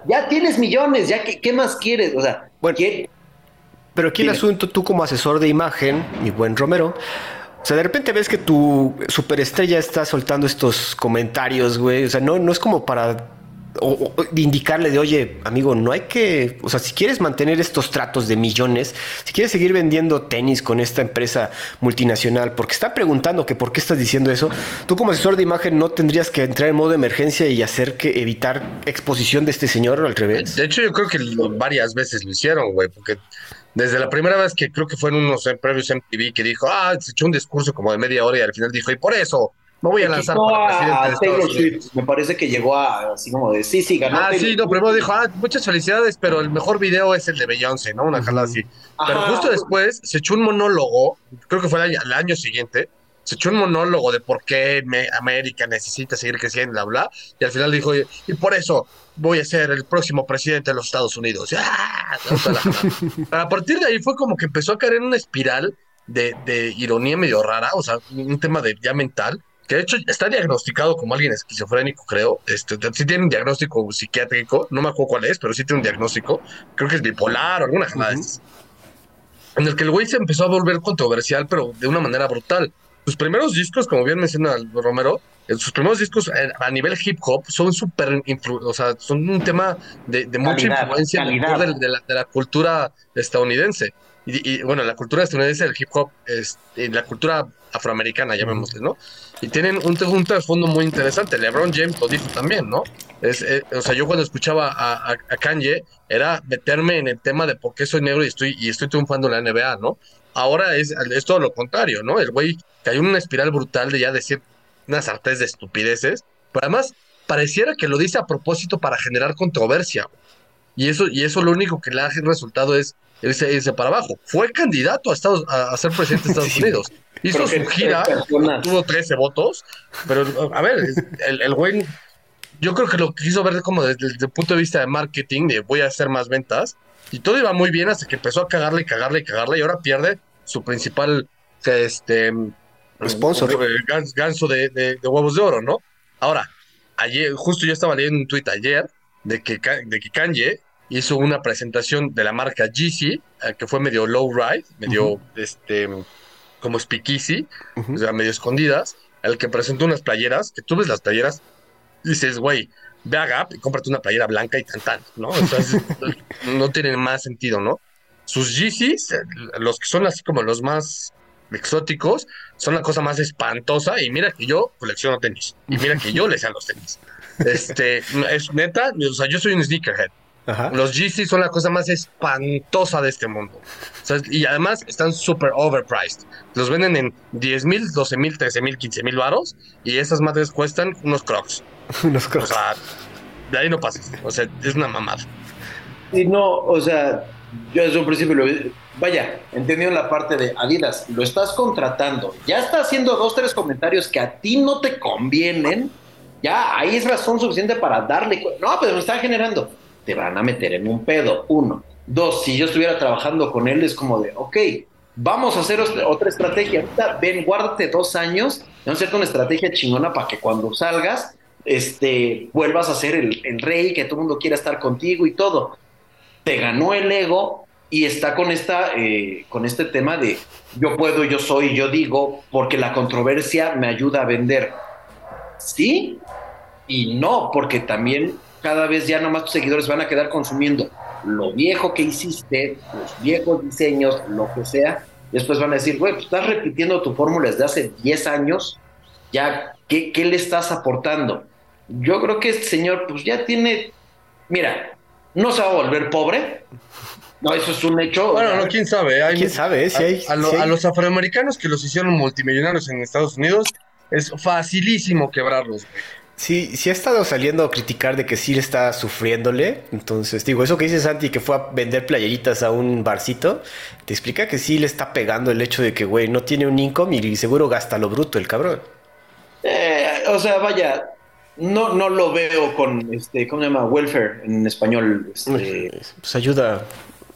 ya, tienes millones, ya, ¿qué, qué más quieres? O sea, bueno, pero aquí el asunto, tú como asesor de imagen, mi buen Romero, o sea, de repente ves que tu superestrella está soltando estos comentarios, güey. O sea, no, no es como para indicarle de, oye, amigo, no hay que, o sea, si quieres mantener estos tratos de millones, si quieres seguir vendiendo tenis con esta empresa multinacional, porque está preguntando que por qué estás diciendo eso, tú como asesor de imagen no tendrías que entrar en modo de emergencia y hacer que evitar exposición de este señor o al revés. De hecho, yo creo que varias veces lo hicieron, güey, porque desde la primera vez que creo que fue en unos previos MTV que dijo, ah, se echó un discurso como de media hora y al final dijo, y por eso me voy a lanzar para presidente Me parece que llegó a así como de, sí, sí, ganó. Ah, sí, no, primero dijo, ah, muchas felicidades, pero el mejor video es el de Beyoncé, ¿no? Una jala así. Pero justo después se echó un monólogo, creo que fue el año, siguiente, se echó un monólogo de por qué América necesita seguir creciendo, bla, bla, y al final dijo, y por eso voy a ser el próximo presidente de los Estados Unidos. ¡Ah! a partir de ahí fue como que empezó a caer en una espiral de, ironía medio rara, o sea, un tema de ya mental, que de hecho está diagnosticado como alguien esquizofrénico, creo. Este, sí tiene un diagnóstico psiquiátrico, no me acuerdo cuál es, pero sí tiene un diagnóstico. Creo que es bipolar o alguna cosa En el que el güey se empezó a volver controversial, pero de una manera brutal. Sus primeros discos, como bien menciona Romero, eh, sus primeros discos eh, a nivel hip hop son súper, o sea, son un tema de, mucha influencia de, la, cultura estadounidense. Y, bueno, la cultura estadounidense del hip hop, es, la cultura afroamericana, llamémosle, ¿no? Y tienen un, un trasfondo muy interesante. LeBron James lo dijo también, ¿no? Es, eh, o sea, yo cuando escuchaba a, a, Kanye era meterme en el tema de por qué soy negro y estoy, y estoy triunfando en la NBA, ¿no? Ahora es, es todo lo contrario, ¿no? El güey cayó en una espiral brutal de ya decir unas artes de estupideces, pero además pareciera que lo dice a propósito para generar controversia. Y eso, y eso lo único que le ha resultado es irse, para abajo. Fue candidato a, Estados, a, ser presidente de Estados Unidos. Hizo su gira, tuvo 13 votos, pero a ver, el, el güey, yo creo que lo quiso ver como desde, desde, el punto de vista de marketing, de voy a hacer más ventas, y todo iba muy bien hasta que empezó a cagarle y cagarle y cagarle, y ahora pierde su principal este, Sponsor. Ganso de, de, huevos de oro, ¿no? Ahora, ayer, justo yo estaba leyendo un tweet ayer de que, de que Kanye hizo una presentación de la marca GC, eh, que fue medio low ride, medio este como speakeasy, o sea, medio escondidas, el que presentó unas playeras, que tú ves las playeras, dices, güey, ve a Gap y cómprate una playera blanca y tan, ¿no? O sea, no tiene más sentido, ¿no? Sus GCs, eh, los que son así como los más exóticos, son la cosa más espantosa. Y mira que yo colecciono tenis. Y mira que yo les a los tenis. Este, es neta, o sea, yo soy un sneakerhead. Los GC son la cosa más espantosa de este mundo. y además están súper overpriced. Los venden en 10 mil, 12 mil, 13 mil, 15 mil varos. Y esas madres cuestan unos crocs. unos crocs. O sea, de ahí no pasas. O sea, es una mamada. Y no, o sea, yo desde un principio lo vaya, entendiendo la parte de Adidas, lo estás contratando, ya está haciendo dos, tres comentarios que a ti no te convienen, ya ahí es razón suficiente para darle, no, pues me está generando, te van a meter en un pedo, uno. Dos, si yo estuviera trabajando con él, es como de, ok, vamos a hacer otra estrategia. ven, guárdate dos años, vamos a hacer una estrategia chingona para que cuando salgas, este, vuelvas a ser el, rey, que todo el mundo quiera estar contigo y todo. Te ganó el ego, y está con, esta, eh, con este tema de yo puedo, yo soy, yo digo, porque la controversia me ayuda a vender. Sí y no, porque también cada vez ya nomás tus seguidores van a quedar consumiendo lo viejo que hiciste, los viejos diseños, lo que sea. Después van a decir, güey, pues estás repitiendo tu fórmula desde hace 10 años, ya, ¿qué, ¿qué le estás aportando? Yo creo que este señor, pues ya tiene, mira, no se va a volver pobre, no, eso es un hecho. Bueno, no, quién sabe. Hay, ¿Quién sabe? Si hay, a, los afroamericanos que los hicieron multimillonarios en Estados Unidos, es facilísimo quebrarlos. Sí, sí ha estado saliendo a criticar de que sí le está sufriéndole. Entonces, digo, eso que dice Santi, que fue a vender playeritas a un barcito, te explica que sí le está pegando el hecho de que, güey, no tiene un income y seguro gasta lo bruto el cabrón. Eh, o sea, vaya, no, no lo veo con, este, ¿cómo se llama? Welfare en español. Este... Pues ayuda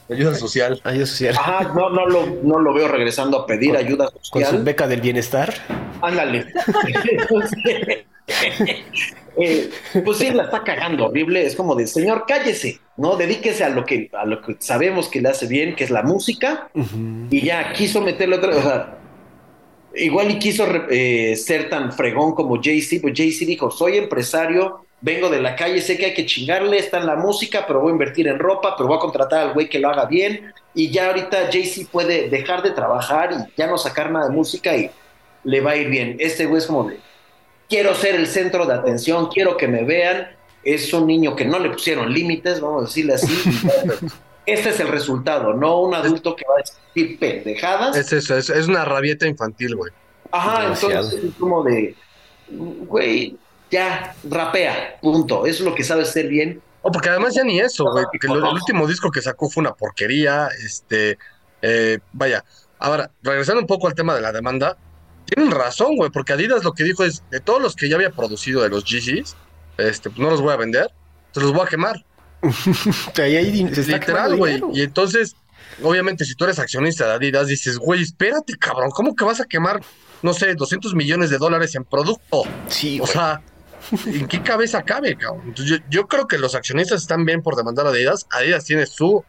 Ayuda social. Ayuda social. Ajá, no, no, lo, no lo veo regresando a pedir ayuda social. Con su beca del bienestar. Ándale. Eh, pues sí, la está cagando horrible. Es como de, señor, cállese, ¿no? Dedíquese a lo que, a lo que sabemos que le hace bien, que es la música, y ya quiso meterle otra, o sea, igual y quiso eh, ser tan fregón como Jay-Z, pues Jay-Z dijo, soy empresario, vengo de la calle, sé que hay que chingarle, está en la música, pero voy a invertir en ropa, pero voy a contratar al güey que lo haga bien. Y ya ahorita Jay-Z puede dejar de trabajar y ya no sacar nada de música y le va a ir bien. Este güey es como de, quiero ser el centro de atención, quiero que me vean. Es un niño que no le pusieron límites, vamos a decirle así. este es el resultado, no un adulto que va a decir pendejadas. Es eso, es, es una rabieta infantil, güey. Ajá, entonces es como de, güey, ya, rapea, punto. Eso es lo que sabe hacer bien. Oh, porque además ya ni eso, güey, porque el, último disco que sacó fue una porquería, este, eh, vaya, ahora, regresando un poco al tema de la demanda, tienen razón, güey, porque Adidas lo que dijo es, de todos los que ya había producido de los GCs, este, pues no los voy a vender, se los voy a quemar. Literal, güey, y entonces, obviamente, si tú eres accionista de Adidas, dices, güey, espérate, cabrón, ¿cómo que vas a quemar no sé, 200 millones de dólares en producto. Sí, O sea, ¿en qué cabeza cabe, cabrón? Entonces, yo, yo creo que los accionistas están bien por demandar a Adidas. Adidas tiene su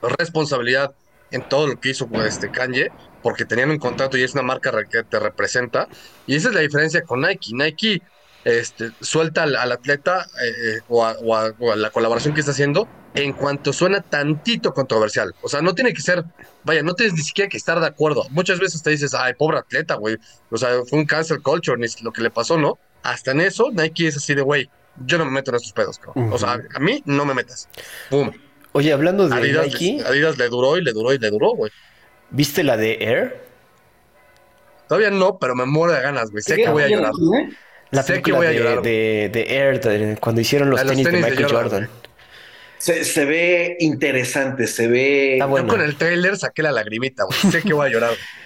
responsabilidad en todo lo que hizo con este Kanye, porque tenían un contrato y es una marca que te representa. Y esa es la diferencia con Nike. Nike este, suelta al, al atleta eh, eh, o, a, o a- o a la colaboración que está haciendo en cuanto suena tantito controversial. O sea, no tiene que ser, vaya, no tienes ni siquiera que estar de acuerdo. Muchas veces te dices, ay, pobre atleta, güey. O sea, fue un cancel culture, ni lo que le pasó, ¿no? Hasta en eso, Nike es así de, güey, yo no me meto en estos pedos, cabrón. O sea, a mí no me metas. Pum. Oye, hablando de Adidas, Nike, Adidas le duró y le duró y le duró, güey. ¿Viste la de Air? Todavía no, pero me muero de ganas, güey. Sé que voy a llorar. La Sé que película voy a de, llorar. de, de Air, de- cuando hicieron los, tenis, de de Michael Jordan, Jordan. Se, se ve interesante, se ve. Está Yo bueno. con el trailer saqué la lagrimita, güey. Sé que voy a llorar.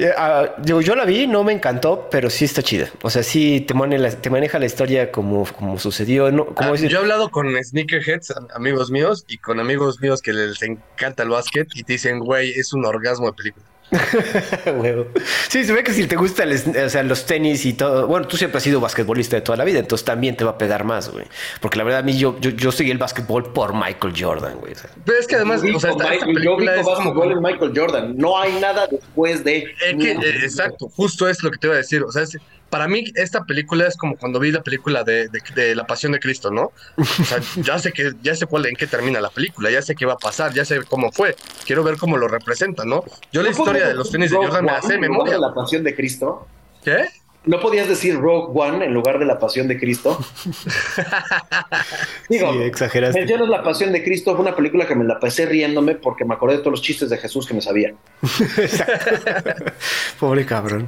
Eh, ah, yo la vi, no me encantó, pero sí está chida. O sea, sí te, la- te maneja la historia como, como sucedió. ¿no? Como Ah, yo he hablado con sneakerheads, am- amigos míos, y con amigos míos que les encanta el básquet y te dicen, güey, es un orgasmo de película. Sí, se ve que si te gustan o sea, los tenis y todo. Bueno, tú siempre has sido basquetbolista de toda la vida, entonces también te va a pegar más, güey. Porque la verdad, a mí yo, yo, yo seguí el básquetbol por Michael Jordan, güey. o sea. Pero es que además, Yo o sea, esta, Michael- yo es como... en Michael Jordan. No hay nada después de. Es que, eh, exacto, justo es lo que te iba a decir. O sea, es- para mí esta película es como cuando vi la película de, de- de La Pasión de Cristo, ¿no? O sea, ya sé que, ya sé cuál, en qué termina la película, ya sé qué va a pasar, ya sé cómo fue. Quiero ver cómo lo representa, ¿no? Yo la ¿No historia de los tenis de Jordan me la One en lugar memoria. de la pasión de Cristo? ¿Qué? ¿No podías decir Rogue One en lugar de la pasión de Cristo? Digo, Sí, exageraste. mencionas la pasión de Cristo, fue una película que me la pasé riéndome porque me acordé de todos los chistes de Jesús que me sabía. Pobre cabrón.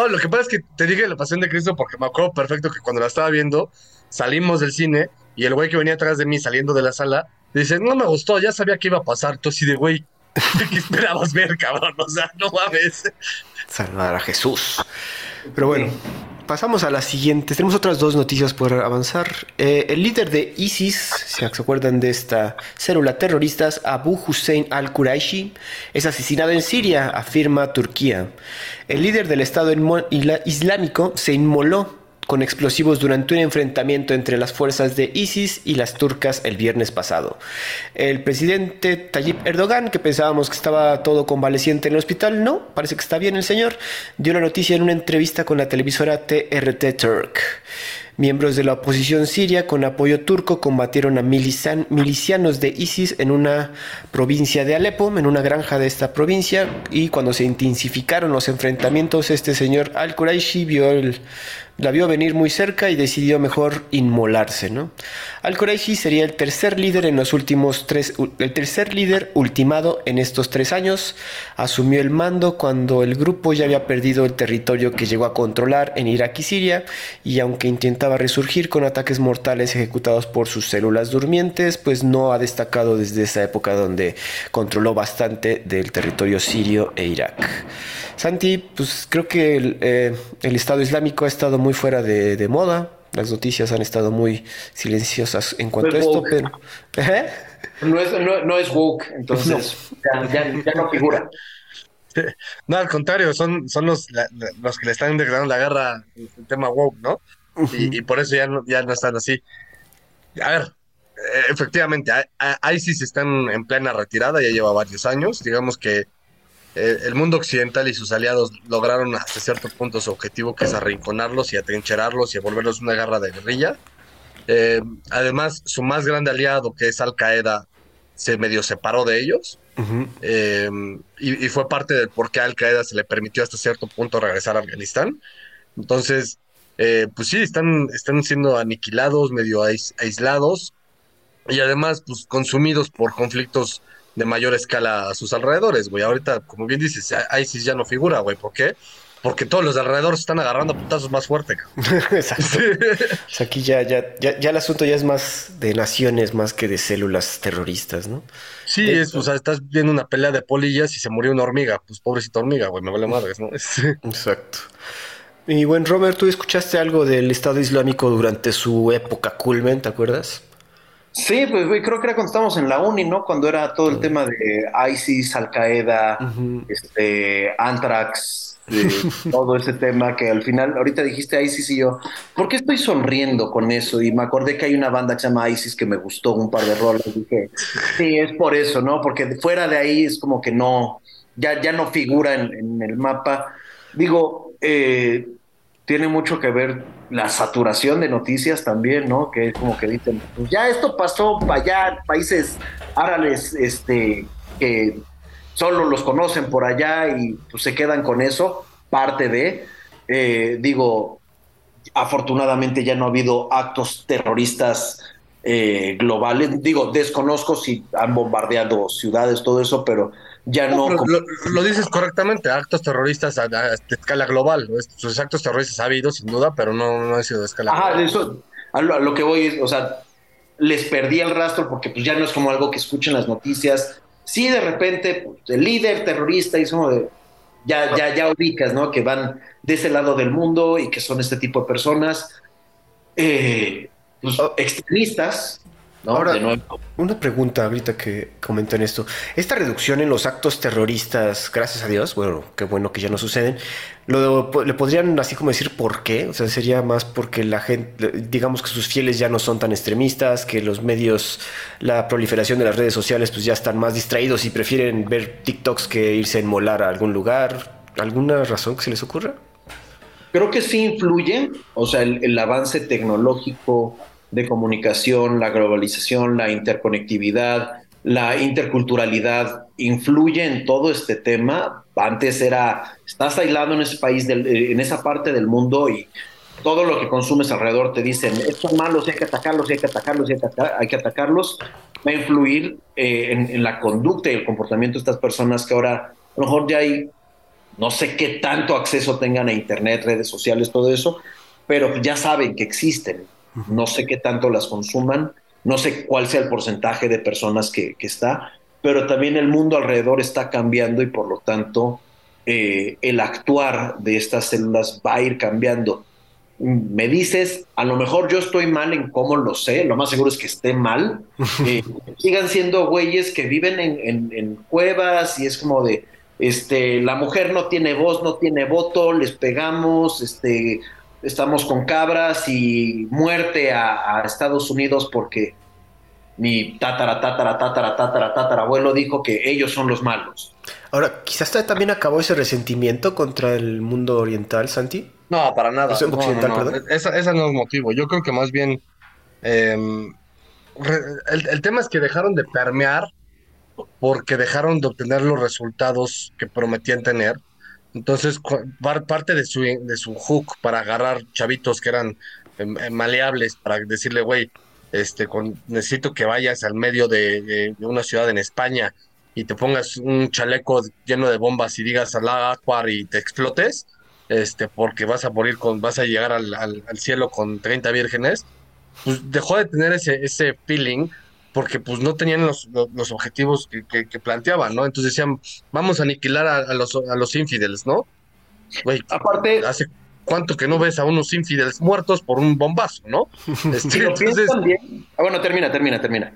Oh, lo que pasa es que te dije La Pasión de Cristo porque me acuerdo perfecto que cuando la estaba viendo, salimos del cine y el güey que venía atrás de mí saliendo de la sala dice, no me gustó, ya sabía que iba a pasar. Tú así de, güey, ¿qué esperabas ver, cabrón? O sea, no mames. Salvar a Jesús. Pero bueno, pasamos a las siguientes. Tenemos otras dos noticias por avanzar. Eh, el líder de ISIS, si se acuerdan de esta célula terrorista, Abu Hussein al-Quraishi, es asesinado en Siria, afirma Turquía. El líder del Estado Islámico se inmoló con explosivos durante un enfrentamiento entre las fuerzas de ISIS y las turcas el viernes pasado. El presidente Tayyip Erdogan, que pensábamos que estaba todo convaleciente en el hospital, no, parece que está bien el señor, dio la noticia en una entrevista con la televisora TRT Turk. Miembros de la oposición siria con apoyo turco combatieron a milician- milicianos de ISIS en una provincia de Alepo, en una granja de esta provincia, y cuando se intensificaron los enfrentamientos, este señor Al-Quraishi vio el, la vio venir muy cerca y decidió mejor inmolarse, ¿no? Al-Quraishi sería el tercer líder en los últimos tres, el tercer líder ultimado en estos tres años. Asumió el mando cuando el grupo ya había perdido el territorio que llegó a controlar en Irak y Siria, y aunque intentaba resurgir con ataques mortales ejecutados por sus células durmientes, pues no ha destacado desde esa época donde controló bastante del territorio sirio e Irak. Santi, pues creo que el, eh, el Estado Islámico ha estado muy fuera de, de moda. Las noticias han estado muy silenciosas en cuanto a esto, woke. pero... ¿Eh? No es, no, no es woke, entonces Ya, ya- ya no figura. No, al contrario, son, son los, la- los que le están declarando la guerra el tema woke, ¿no? Y, y por eso ya no, ya no están así. A ver, eh, efectivamente, a- a- ISIS están en plena retirada, ya lleva varios años. Digamos que eh, el mundo occidental y sus aliados lograron hasta cierto punto su objetivo, que es arrinconarlos y atrincherarlos y volverlos una guerra de guerrilla. Eh, además, su más grande aliado, que es Al Qaeda, se medio separó de ellos. Eh, y, y fue parte del por qué a Al Qaeda se le permitió hasta cierto punto regresar a Afganistán. Entonces, eh, pues sí, están, están siendo aniquilados, medio ais- aislados y además, pues consumidos por conflictos de mayor escala a sus alrededores, güey. Ahorita, como bien dices, ISIS ya no figura, güey. ¿Por qué? Porque todos los de alrededor se están agarrando a putazos más fuerte. Exacto. O sea, aquí ya, ya, ya, ya el asunto ya es más de naciones más que de células terroristas, ¿no? Sí, es, o sea, estás viendo una pelea de polillas y se murió una hormiga. Pues pobrecita hormiga, güey, me vale madres, ¿no? Exacto. Y bueno, Robert, ¿tú escuchaste algo del Estado Islámico durante su época culmen, te acuerdas? Sí, pues güey, creo que era cuando estábamos en la uni, ¿no? Cuando era todo el tema de ISIS, Al Qaeda, Ujú. este, Anthrax, todo ese tema que al final, ahorita dijiste ISIS y yo, ¿por qué estoy sonriendo con eso? Y me acordé que hay una banda que se llama ISIS que me gustó un par de roles. Dije, sí, es por eso, ¿no? Porque fuera de ahí es como que no, ya, ya no figura en, el mapa. Digo, eh, tiene mucho que ver la saturación de noticias también, ¿no? Que es como que dicen, pues ya esto pasó para allá, países árabes, este, que solo los conocen por allá y pues, se quedan con eso, parte de, eh, digo, afortunadamente ya no ha habido actos terroristas eh, globales, digo, desconozco si han bombardeado ciudades, todo eso, pero ya no. lo, dices correctamente, actos terroristas a, escala global. Sus actos terroristas ha habido, sin duda, pero no, no ha sido de escala global. Eso, a lo, que voy es, o sea, les perdí el rastro porque pues ya no es como algo que escuchen las noticias. Sí, de repente, pues, el líder terrorista como de. Ya, ya, ya ubicas, ¿no? Que van de ese lado del mundo y que son este tipo de personas. Eh, pues, oh. extremistas, Ahora, una pregunta ahorita que comentan esto. Esta reducción en los actos terroristas, gracias a Dios, bueno, qué bueno que ya no suceden, lo, ¿le podrían así como decir por qué? O sea, sería más porque la gente, digamos que sus fieles ya no son tan extremistas, que los medios, la proliferación de las redes sociales, pues ya están más distraídos y prefieren ver TikToks que irse a enmolar a algún lugar. ¿Alguna razón que se les ocurra? Creo que sí influye, o sea, el avance tecnológico de comunicación, la globalización, la interconectividad, la interculturalidad influye en todo este tema. Antes era, estás aislado en ese país, eh, en esa parte del mundo y todo lo que consumes alrededor te dicen, estos malos hay que atacarlos, hay que atacarlos, hay que, atacarlos. Va a influir eh, en, la conducta y el comportamiento de estas personas que ahora a lo mejor ya hay, no sé qué tanto acceso tengan a Internet, redes sociales, todo eso, pero ya saben que existen no sé qué tanto las consuman, no sé cuál sea el porcentaje de personas que, está, pero también el mundo alrededor está cambiando y por lo tanto eh, el actuar de estas células va a ir cambiando. Me dices, a lo mejor yo estoy mal en cómo lo sé, lo más seguro es que esté mal. Eh, sigan siendo güeyes que viven en, en, cuevas y es como de, este, la mujer no tiene voz, no tiene voto, les pegamos, este, estamos con cabras y muerte a, Estados Unidos porque mi tatara, tatara, tatara, tatara, tatara abuelo dijo que ellos son los malos. Ahora, quizás también acabó ese resentimiento contra el mundo oriental, Santi. No, para nada. Esa, no es motivo. Yo creo que más bien em, el, el, tema es que dejaron de permear porque dejaron de obtener los resultados que prometían tener. Entonces, parte de su, de su hook para agarrar chavitos que eran em, em, maleables, para decirle, güey, este, necesito que vayas al medio de, una ciudad en España y te pongas un chaleco lleno de bombas y digas al Acuar y te explotes, este, porque vas a morir con, vas a llegar al cielo con 30 vírgenes, pues dejó de tener ese, ese feeling porque pues no tenían los, los, objetivos que, que, planteaban, ¿no? Entonces decían, vamos a aniquilar a, los, a los infidels, ¿no? Aparte, hace cuánto que no ves a unos infidels muertos por un bombazo, ¿no? Este, entonces, ah, bueno, termina, termina, termina.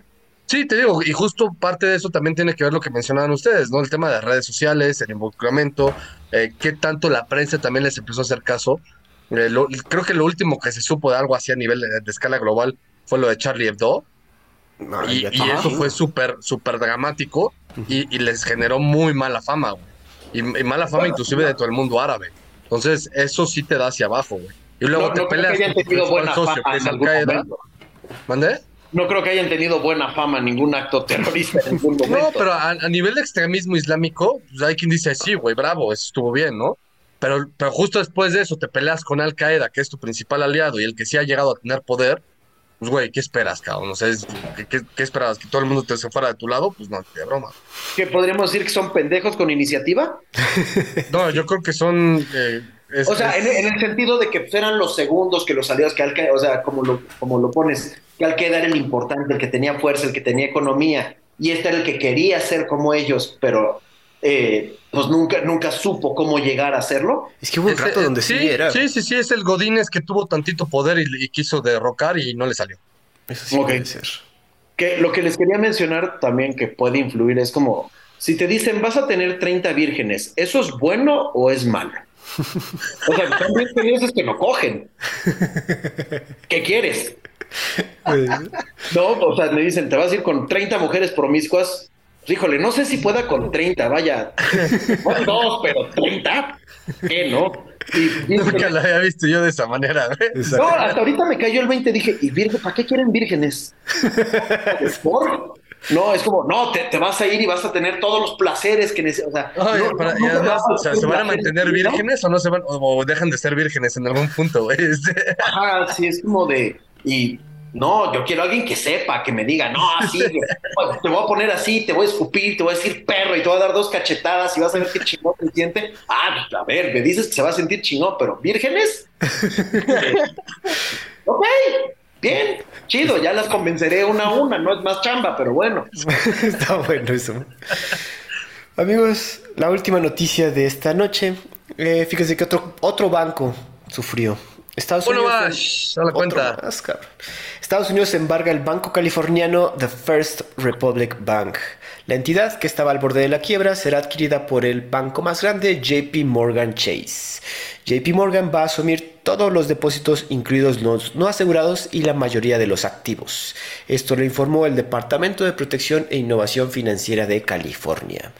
Sí, te digo, y justo parte de eso también tiene que ver lo que mencionaban ustedes, ¿no? El tema de redes sociales, el involucramiento, eh, qué tanto la prensa también les empezó a hacer caso. Eh, creo que lo último que se supo de algo así a nivel de, de escala global fue lo de Charlie Hebdo, y, eso fue súper, súper dramático y, les generó muy mala fama, Y, mala fama inclusive de todo el mundo árabe. Entonces, eso sí te da hacia abajo, güey. Y luego te peleas con el socio, que es Al-Qaeda. ¿Mandé? No creo que hayan tenido buena fama ningún acto terrorista en ningún momento. No, pero a, nivel de extremismo islámico, pues hay quien dice, sí, güey, bravo, eso estuvo bien, ¿no? Pero, pero justo después de eso te peleas con Al Qaeda, que es tu principal aliado y el que sí ha llegado a tener poder, pues güey, ¿qué esperas, cabrón? O sea, ¿qué, qué, esperabas? ¿Que todo el mundo te se fuera de tu lado? Pues no, de broma. ¿Que podríamos decir que son pendejos con iniciativa? no, yo creo que son... Eh, o sea, en, el sentido de que pues, eran los segundos que los aliados, que al o sea, como lo, como lo pones, que al quedar era el importante, el que tenía fuerza, el que tenía economía, y este era el que quería ser como ellos, pero eh, pues nunca, nunca supo cómo llegar a hacerlo. Es que hubo un rato donde sí, era. Sí, sí, sí, es el Godínez que tuvo tantito poder y, quiso derrocar y no le salió. Eso sí puede ser. Que lo que les quería mencionar también que puede influir es como, si te dicen vas a tener 30 vírgenes, ¿eso es bueno o es malo? O sea, también tienes que no cogen. ¿Qué quieres? No, o sea, me dicen, te vas a ir con 30 mujeres promiscuas. Híjole, no sé si pueda con 30, vaya. dos, pero 30. ¿Qué no? Nunca lo había visto yo de esa manera. No, hasta ahorita me cayó el 20. Dije, ¿y virgen, para qué quieren vírgenes? ¿Por? No, es como, no, te, vas a ir y vas a tener todos los placeres que necesitas. O sea, ¿se van a mantener vírgenes o no se van, o dejan de ser vírgenes en algún punto, güey? Ajá, sí, es como de, y no, yo quiero a alguien que sepa, que me diga, no, así, te voy a poner así, te voy a escupir, te voy a decir perro y te voy a dar dos cachetadas y vas a ver qué chingón te siente. Ah, a ver, me dices que se va a sentir chingón, pero ¿vírgenes? ok, bien, chido, ya las convenceré una a una, no es más chamba, pero bueno. Está bueno eso. Amigos, la última noticia de esta noche. Eh, fíjense que otro, otro banco sufrió. Estados Unidos. a la cuenta. Estados Unidos embarga el banco californiano The First Republic Bank. La entidad, que estaba al borde de la quiebra, será adquirida por el banco más grande, JP Morgan Chase. JP Morgan va a asumir todos los depósitos, incluidos los no asegurados y la mayoría de los activos. Esto lo informó el Departamento de Protección e Innovación Financiera de California.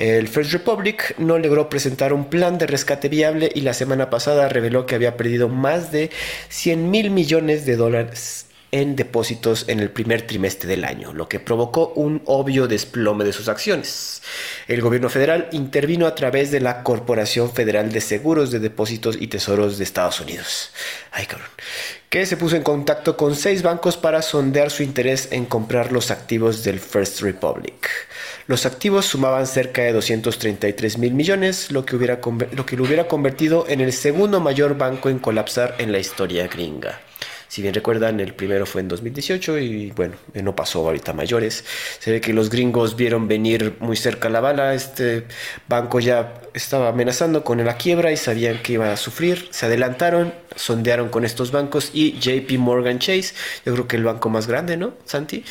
El First Republic no logró presentar un plan de rescate viable y la semana pasada reveló que había perdido más de 100 mil millones de dólares en depósitos en el primer trimestre del año, lo que provocó un obvio desplome de sus acciones. El gobierno federal intervino a través de la Corporación Federal de Seguros de Depósitos y Tesoros de Estados Unidos. Ay. Que se puso en contacto con seis bancos para sondear su interés en comprar los activos del First Republic. Los activos sumaban cerca de 233 mil millones, lo que, hubiera, lo que lo hubiera convertido en el segundo mayor banco en colapsar en la historia gringa. Si bien recuerdan, el primero fue en 2018 y bueno, eh, no pasó ahorita mayores. Se ve que los gringos vieron venir muy cerca la bala. Este banco ya estaba amenazando con la quiebra y sabían que iba a sufrir. Se adelantaron, sondearon con estos bancos y JP Morgan Chase, yo creo que el banco más grande, ¿no, Santi?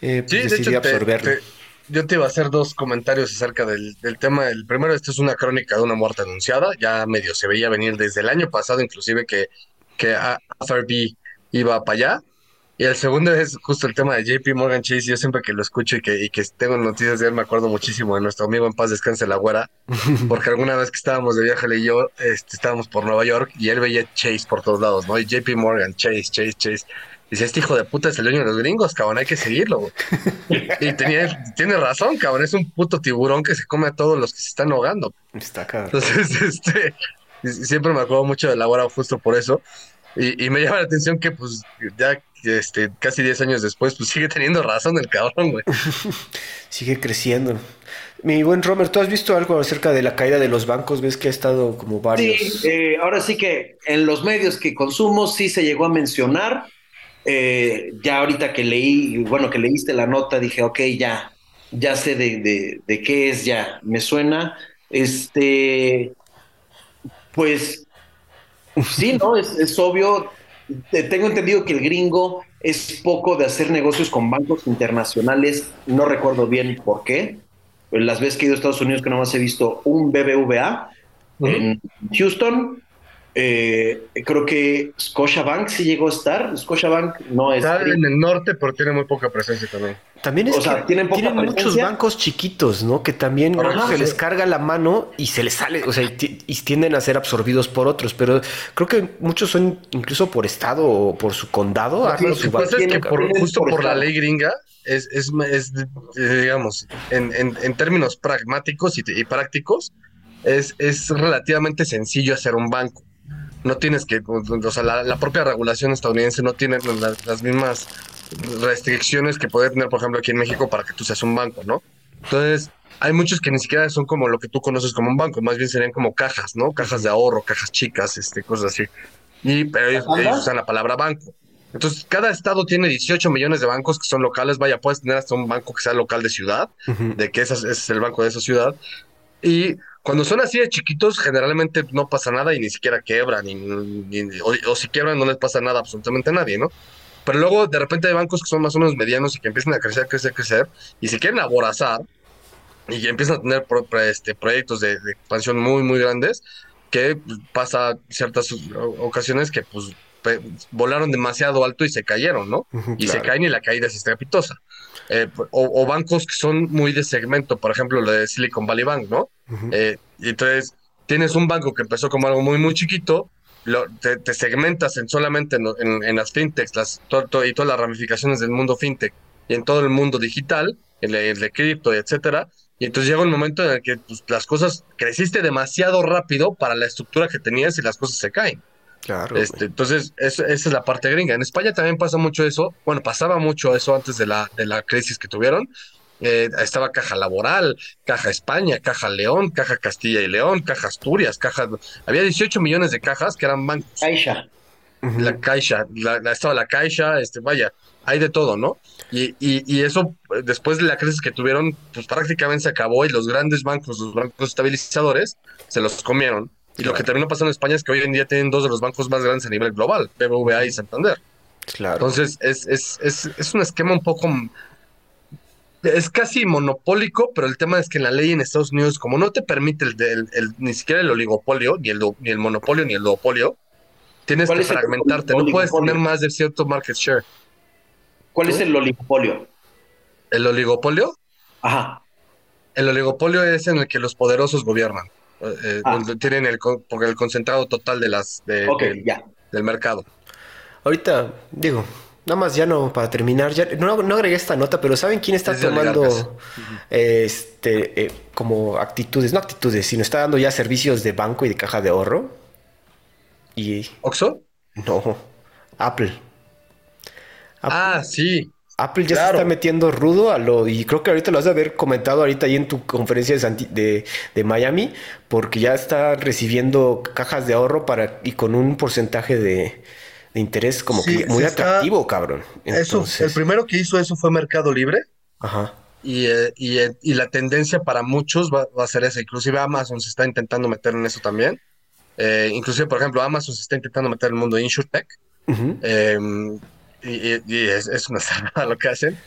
Eh, pues decidió absorberlo. Yo te iba a hacer dos comentarios acerca del, tema. El primero, esto es una crónica de una muerte anunciada. Ya medio se veía venir desde el año pasado, inclusive que, que FRB iba para allá. Y el segundo es justo el tema de JP Morgan Chase. Yo siempre que lo escucho y que, y que tengo noticias de él, me acuerdo muchísimo de nuestro amigo en paz descanse la güera, porque alguna vez que estábamos de viaje, y yo este, estábamos por Nueva York y él veía Chase por todos lados, ¿no? Y JP Morgan, Chase, Chase, Chase. Dice, este hijo de puta es el dueño de los gringos, cabrón, hay que seguirlo. y tenía, tiene razón, cabrón, es un puto tiburón que se come a todos los que se están ahogando. Está cabrón. Entonces, este, siempre me acuerdo mucho de la güera justo por eso. Y, me llama la atención que, pues, ya este, casi 10 años después, pues sigue teniendo razón el cabrón, güey. sigue creciendo. Mi buen Romer, ¿tú has visto algo acerca de la caída de los bancos? ¿Ves que ha estado como varios? Sí, eh, ahora sí que en los medios que consumo sí se llegó a mencionar. Eh, ya ahorita que leí, bueno, que leíste la nota, dije, ok, ya, ya sé de, de, de qué es, ya, me suena. Este, pues Sí, no, es, obvio. Tengo entendido que el gringo es poco de hacer negocios con bancos internacionales. No recuerdo bien por qué. Las veces que he ido a Estados Unidos, que nomás he visto un BBVA en Houston eh, creo que Scotiabank sí llegó a estar. Scotiabank no es. Está en el norte, pero tiene muy poca presencia también. También es o sea, tienen, muchos bancos chiquitos, ¿no? Que también se les carga la mano y se les sale, o sea, y, tienden a ser absorbidos por otros. Pero creo que muchos son incluso por estado o por su condado. lo que pasa es que justo por, la ley gringa, es, es, digamos, en, en, términos pragmáticos y, y prácticos, es, es relativamente sencillo hacer un banco no tienes que, o sea, la, propia regulación estadounidense no tiene las, mismas restricciones que puede tener, por ejemplo, aquí en México para que tú seas un banco, ¿no? Entonces, hay muchos que ni siquiera son como lo que tú conoces como un banco, más bien serían como cajas, ¿no? Cajas de ahorro, cajas chicas, este, cosas así. Y pero ellos, usan la palabra banco. Entonces, cada estado tiene 18 millones de bancos que son locales. Vaya, puedes tener hasta un banco que sea local de ciudad, de que ese es el banco de esa ciudad. Y cuando son así de chiquitos, generalmente no pasa nada y ni siquiera quebran, o, si quiebran no les pasa nada absolutamente a nadie, ¿no? Pero luego de repente hay bancos que son más o menos medianos y que empiezan a crecer, crecer, crecer, y se quieren aborazar y empiezan a tener este, proyectos de, expansión muy, muy grandes, que pasa ciertas ocasiones que pues volaron demasiado alto y se cayeron, ¿no? y se caen y la caída es estrepitosa. Eh, o, bancos que son muy de segmento, por ejemplo, lo de Silicon Valley Bank, ¿no? Eh, y entonces tienes un banco que empezó como algo muy, muy chiquito, lo, te, segmentas en solamente en, las fintechs las, y todas las ramificaciones del mundo fintech y en todo el mundo digital, el, el de cripto, etcétera. Y entonces llega un momento en el que pues, las cosas creciste demasiado rápido para la estructura que tenías y las cosas se caen. Claro. Este, entonces, esa es la parte gringa. En España también pasa mucho eso. Bueno, pasaba mucho eso antes de la, de la crisis que tuvieron. Eh, estaba Caja Laboral, Caja España, Caja León, Caja Castilla y León, Caja Asturias, Caja. Había 18 millones de cajas que eran bancos. Caixa. La Caixa, la, estaba la Caixa, este, vaya, hay de todo, ¿no? Y, y, y, eso, después de la crisis que tuvieron, pues prácticamente se acabó y los grandes bancos, los bancos estabilizadores, se los comieron. Y lo que terminó pasando en España es que hoy en día tienen dos de los bancos más grandes a nivel global, BBVA y Santander. Claro. Entonces, es, es, es, es un esquema un poco es casi monopólico, pero el tema es que en la ley en Estados Unidos, como no te permite el, ni siquiera el oligopolio, ni el, ni el monopolio, ni el duopolio, tienes que fragmentarte, no puedes tener más de cierto market share. ¿Cuál es el oligopolio? ¿El oligopolio? Ajá. El oligopolio es en el que los poderosos gobiernan. Eh, ah. tienen el, el concentrado total de las de, del mercado. Ahorita, digo, nada más ya no, para terminar, ya no, no agregué esta nota, pero ¿saben quién está tomando este eh, como actitudes, no actitudes, sino está dando ya servicios de banco y de caja de ahorro? Y ¿Oxo? No, Apple. Ah, sí. Apple ya se está metiendo rudo a lo, y creo que ahorita lo has de haber comentado ahorita ahí en tu conferencia de, de, Miami, porque ya está recibiendo cajas de ahorro para, y con un porcentaje de, interés como que muy atractivo, cabrón. Eso, el primero que hizo eso fue Mercado Libre. Ajá. Y, eh, eh, y, la tendencia para muchos va, a ser esa. Inclusive Amazon se está intentando meter en eso también. Eh, inclusive, por ejemplo, Amazon se está intentando meter en el mundo de InsurTech. Uh y, es, una salvada lo que hacen.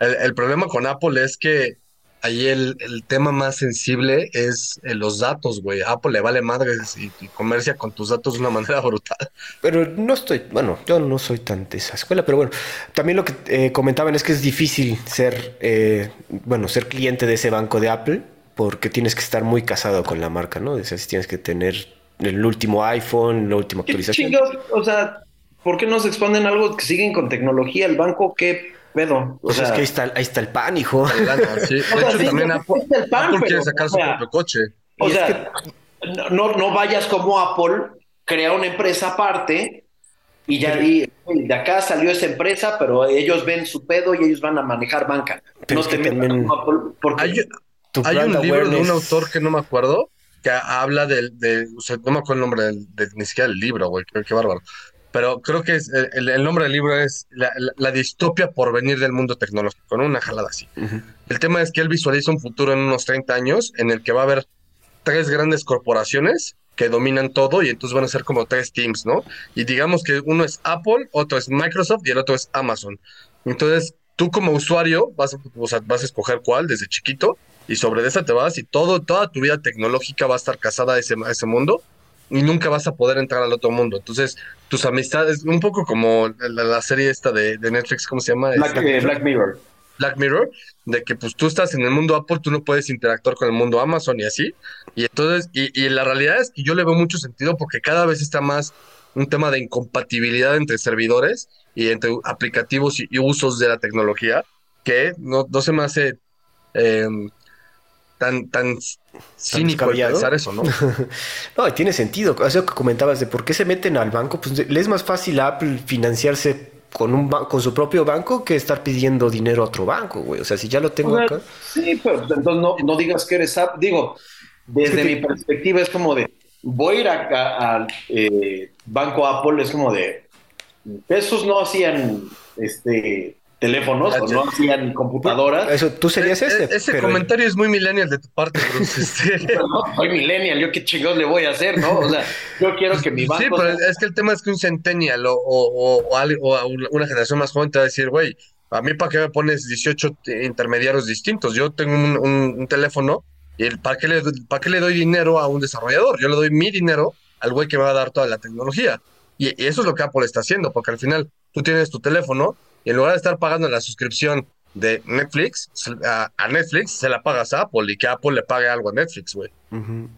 El, problema con Apple es que ahí el, tema más sensible es eh, los datos, güey. Apple le vale madres y, comercia con tus datos de una manera brutal. Pero no estoy, bueno, yo no soy tan de esa escuela, pero bueno, también lo que eh, comentaban es que es difícil ser, eh, bueno, ser cliente de ese banco de Apple porque tienes que estar muy casado con la marca, ¿no? O sea, si tienes que tener el último iPhone, la última actualización. o sea, ¿por qué no se expanden algo que siguen con tecnología? El banco, ¿qué pedo? O sea, es que ahí está, ahí está el pan, hijo. Sí. De hecho, también Apple, quiere sacar su propio coche. O sea, no, no vayas como Apple, crea una empresa aparte y ya de acá salió esa empresa, pero ellos ven su pedo y ellos van a manejar banca. no te también... porque... Hay, hay un libro de un autor que no me acuerdo que habla del, de, o sea, no me acuerdo el nombre del, ni siquiera del libro, güey, qué, qué bárbaro pero creo que es, el, nombre del libro es la, distopia por venir del mundo tecnológico, ¿no? Una jalada así. El tema es que él visualiza un futuro en unos 30 años en el que va a haber tres grandes corporaciones que dominan todo y entonces van a ser como tres teams, ¿no? Y digamos que uno es Apple, otro es Microsoft y el otro es Amazon. Entonces, tú como usuario vas, vas a escoger cuál desde chiquito y sobre esa te vas y todo, toda tu vida tecnológica va a estar casada a ese, a ese mundo y nunca vas a poder entrar al otro mundo. Entonces, tus amistades, un poco como la, serie esta de, Netflix, ¿cómo se llama? Black, este, Black, Mirror. Black Mirror, de que pues tú estás en el mundo Apple, tú no puedes interactuar con el mundo Amazon y así. Y entonces, y, la realidad es que yo le veo mucho sentido porque cada vez está más un tema de incompatibilidad entre servidores y entre aplicativos y, usos de la tecnología que no, no se me hace eh, tan, tan cínico pensar eso, ¿no? no, tiene sentido. Eso que comentabas de por qué se meten al banco, pues le es más fácil a Apple financiarse con un con su propio banco que estar pidiendo dinero a otro banco, güey. O sea, si ya lo tengo acá. Sí, pero entonces no, no digas que eres Apple. Digo, desde mi perspectiva es como de, voy a ir acá al eh, banco Apple, es como de, esos no hacían este teléfonos o no hacían computadoras. Eso, tú serías ese. E-, ese comentario es muy millennial de tu parte, Bruce. Este. no, soy millennial, yo qué chingados le voy a hacer, ¿no? O sea, yo quiero que mi banco... Sí, pero es que el tema es que un centennial o, o, o, una generación más joven te va a decir, güey, a mí para qué me pones 18 intermediarios distintos. Yo tengo un, un, teléfono ¿Y el, ¿para, qué le, ¿para qué le doy dinero a un desarrollador? Yo le doy mi dinero al güey que me va a dar toda la tecnología. Y, y eso es lo que Apple está haciendo, porque al final tú tienes tu teléfono en lugar de estar pagando la suscripción de Netflix a, a, Netflix, se la pagas a Apple y que Apple le pague algo a Netflix, güey. Uh -huh.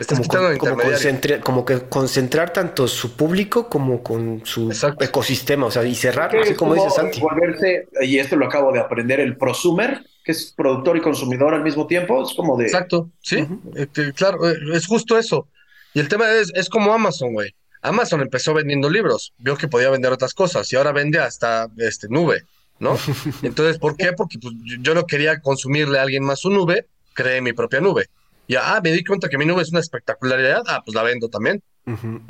Estás como, con, como, concentra, como, que concentrar tanto su público como con su Exacto. ecosistema, o sea, y cerrar, así como, como dice Santi. Volverse, y esto lo acabo de aprender, el prosumer, que es productor y consumidor al mismo tiempo, es como de... Exacto, sí, uh -huh. este, claro, es justo eso. Y el tema es, es como Amazon, güey. Amazon empezó vendiendo libros, vio que podía vender otras cosas y ahora vende hasta este, nube, ¿no? Entonces, ¿por qué? Porque pues, yo no quería consumirle a alguien más su nube, creé mi propia nube. Y ah, me di cuenta que mi nube es una espectacularidad, ah, pues la vendo también. Uh -huh.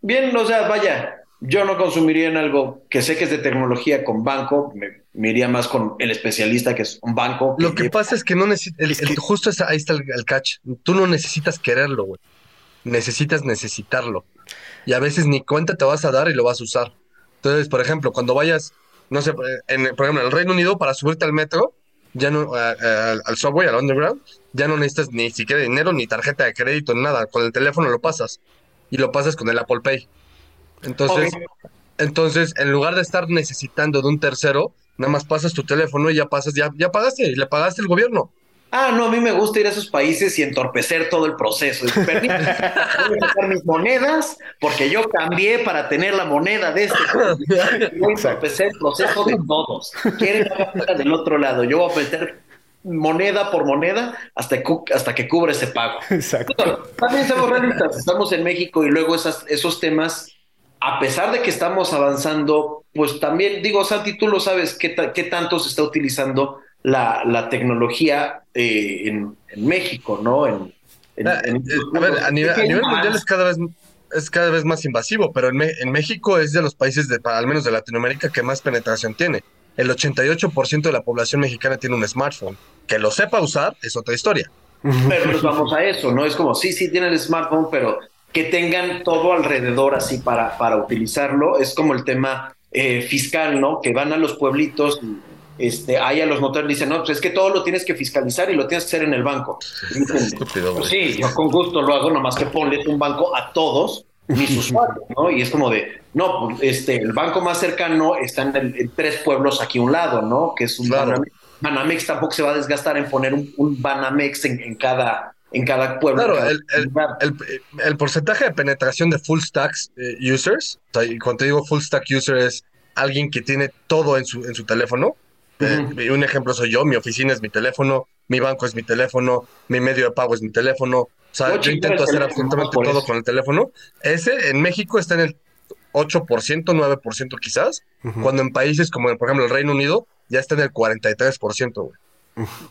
Bien, o sea, vaya, yo no consumiría en algo que sé que es de tecnología con banco, me, me iría más con el especialista que es un banco. Que Lo que pasa es que no necesitas, es que... justo es, ahí está el, el catch, tú no necesitas quererlo, güey necesitas necesitarlo. Y a veces ni cuenta te vas a dar y lo vas a usar. Entonces, por ejemplo, cuando vayas, no sé, en, por ejemplo, en el Reino Unido, para subirte al metro, ya no, uh, al subway, al underground, ya no necesitas ni siquiera dinero, ni tarjeta de crédito, ni nada. Con el teléfono lo pasas. Y lo pasas con el Apple Pay. Entonces, okay. entonces, en lugar de estar necesitando de un tercero, nada más pasas tu teléfono y ya pasas, ya, ya pagaste, y le pagaste el gobierno ah, no, a mí me gusta ir a esos países y entorpecer todo el proceso. Permítame, voy a sacar mis monedas porque yo cambié para tener la moneda de este país. Voy a entorpecer el proceso de todos. Quieren la del otro lado. Yo voy a meter moneda por moneda hasta que, hasta que cubre ese pago. Exacto. Pero, también somos realistas. Estamos en México y luego esas, esos temas, a pesar de que estamos avanzando, pues también, digo, Santi, tú lo sabes, qué, qué tanto se está utilizando la, la tecnología eh, en, en, México, ¿no? En, en, ah, en a ver, a nivel, a nivel mundial es cada vez es cada vez más invasivo, pero en, Me en México es de los países, de, al menos de Latinoamérica, que más penetración tiene. El 88% de la población mexicana tiene un smartphone. Que lo sepa usar es otra historia. Pero nos vamos a eso, ¿no? Es como, sí, sí, tienen el smartphone, pero que tengan todo alrededor así para, para utilizarlo. Es como el tema eh, fiscal, ¿no? Que van a los pueblitos este, ahí a los notarios dicen, no, pues es que todo lo tienes que fiscalizar y lo tienes que hacer en el banco. Estúpido, pues sí, yo con gusto lo hago, nomás que ponle un banco a todos mis usuarios, ¿no? Y es como de, no, pues, este, el banco más cercano está en, el, en tres pueblos aquí a un lado, ¿no? Que es un claro. Banamex. Banamex tampoco se va a desgastar en poner un, un Banamex en, en, cada en cada pueblo. Claro, cada el, el, el, el, porcentaje de penetración de full stacks eh, users, o sea, y cuando te digo full stack user es alguien que tiene todo en su, en su teléfono, eh, un ejemplo soy yo, mi oficina es mi teléfono, mi banco es mi teléfono, mi medio de pago es mi teléfono. O sea, yo intento hacer absolutamente todo eso. con el teléfono. Ese en México está en el 8%, 9% quizás, uh -huh. cuando en países como por ejemplo el Reino Unido ya está en el 43%, güey. Uh -huh.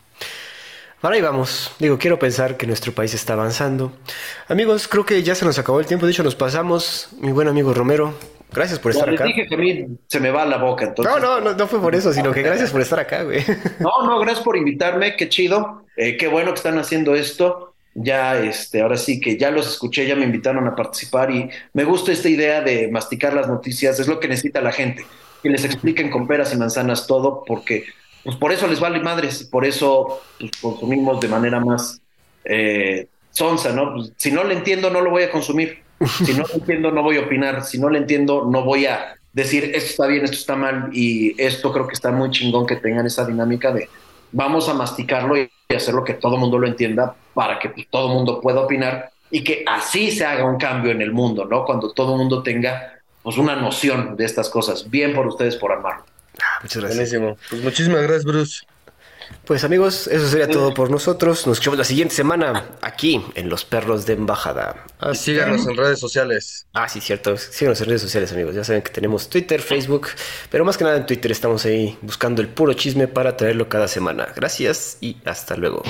Ahora ahí vamos. Digo, quiero pensar que nuestro país está avanzando. Amigos, creo que ya se nos acabó el tiempo. De hecho, nos pasamos. Mi buen amigo Romero, Gracias por estar ya acá. dije que a mí se me va la boca, entonces. No, no, no, no fue por eso, sino que gracias por estar acá, güey. No, no, gracias por invitarme, qué chido. Eh, qué bueno que están haciendo esto. Ya, este, ahora sí que ya los escuché, ya me invitaron a participar y me gusta esta idea de masticar las noticias, es lo que necesita la gente, que les expliquen con peras y manzanas todo, porque pues por eso les vale madres, por eso pues, consumimos de manera más eh, sonsa, ¿no? Pues, si no le entiendo, no lo voy a consumir. Si no lo entiendo, no voy a opinar. Si no lo entiendo, no voy a decir esto está bien, esto está mal. Y esto creo que está muy chingón que tengan esa dinámica de vamos a masticarlo y hacerlo que todo el mundo lo entienda para que pues, todo el mundo pueda opinar y que así se haga un cambio en el mundo, ¿no? Cuando todo el mundo tenga pues una noción de estas cosas. Bien por ustedes por armarlo. Muchas gracias. Buenísimo. Pues muchísimas gracias, Bruce. Pues amigos, eso sería todo por nosotros. Nos escuchamos la siguiente semana aquí en Los Perros de Embajada. Ah, síganos en redes sociales. Ah, sí, cierto. Síganos en redes sociales, amigos. Ya saben que tenemos Twitter, Facebook, pero más que nada en Twitter estamos ahí buscando el puro chisme para traerlo cada semana. Gracias y hasta luego.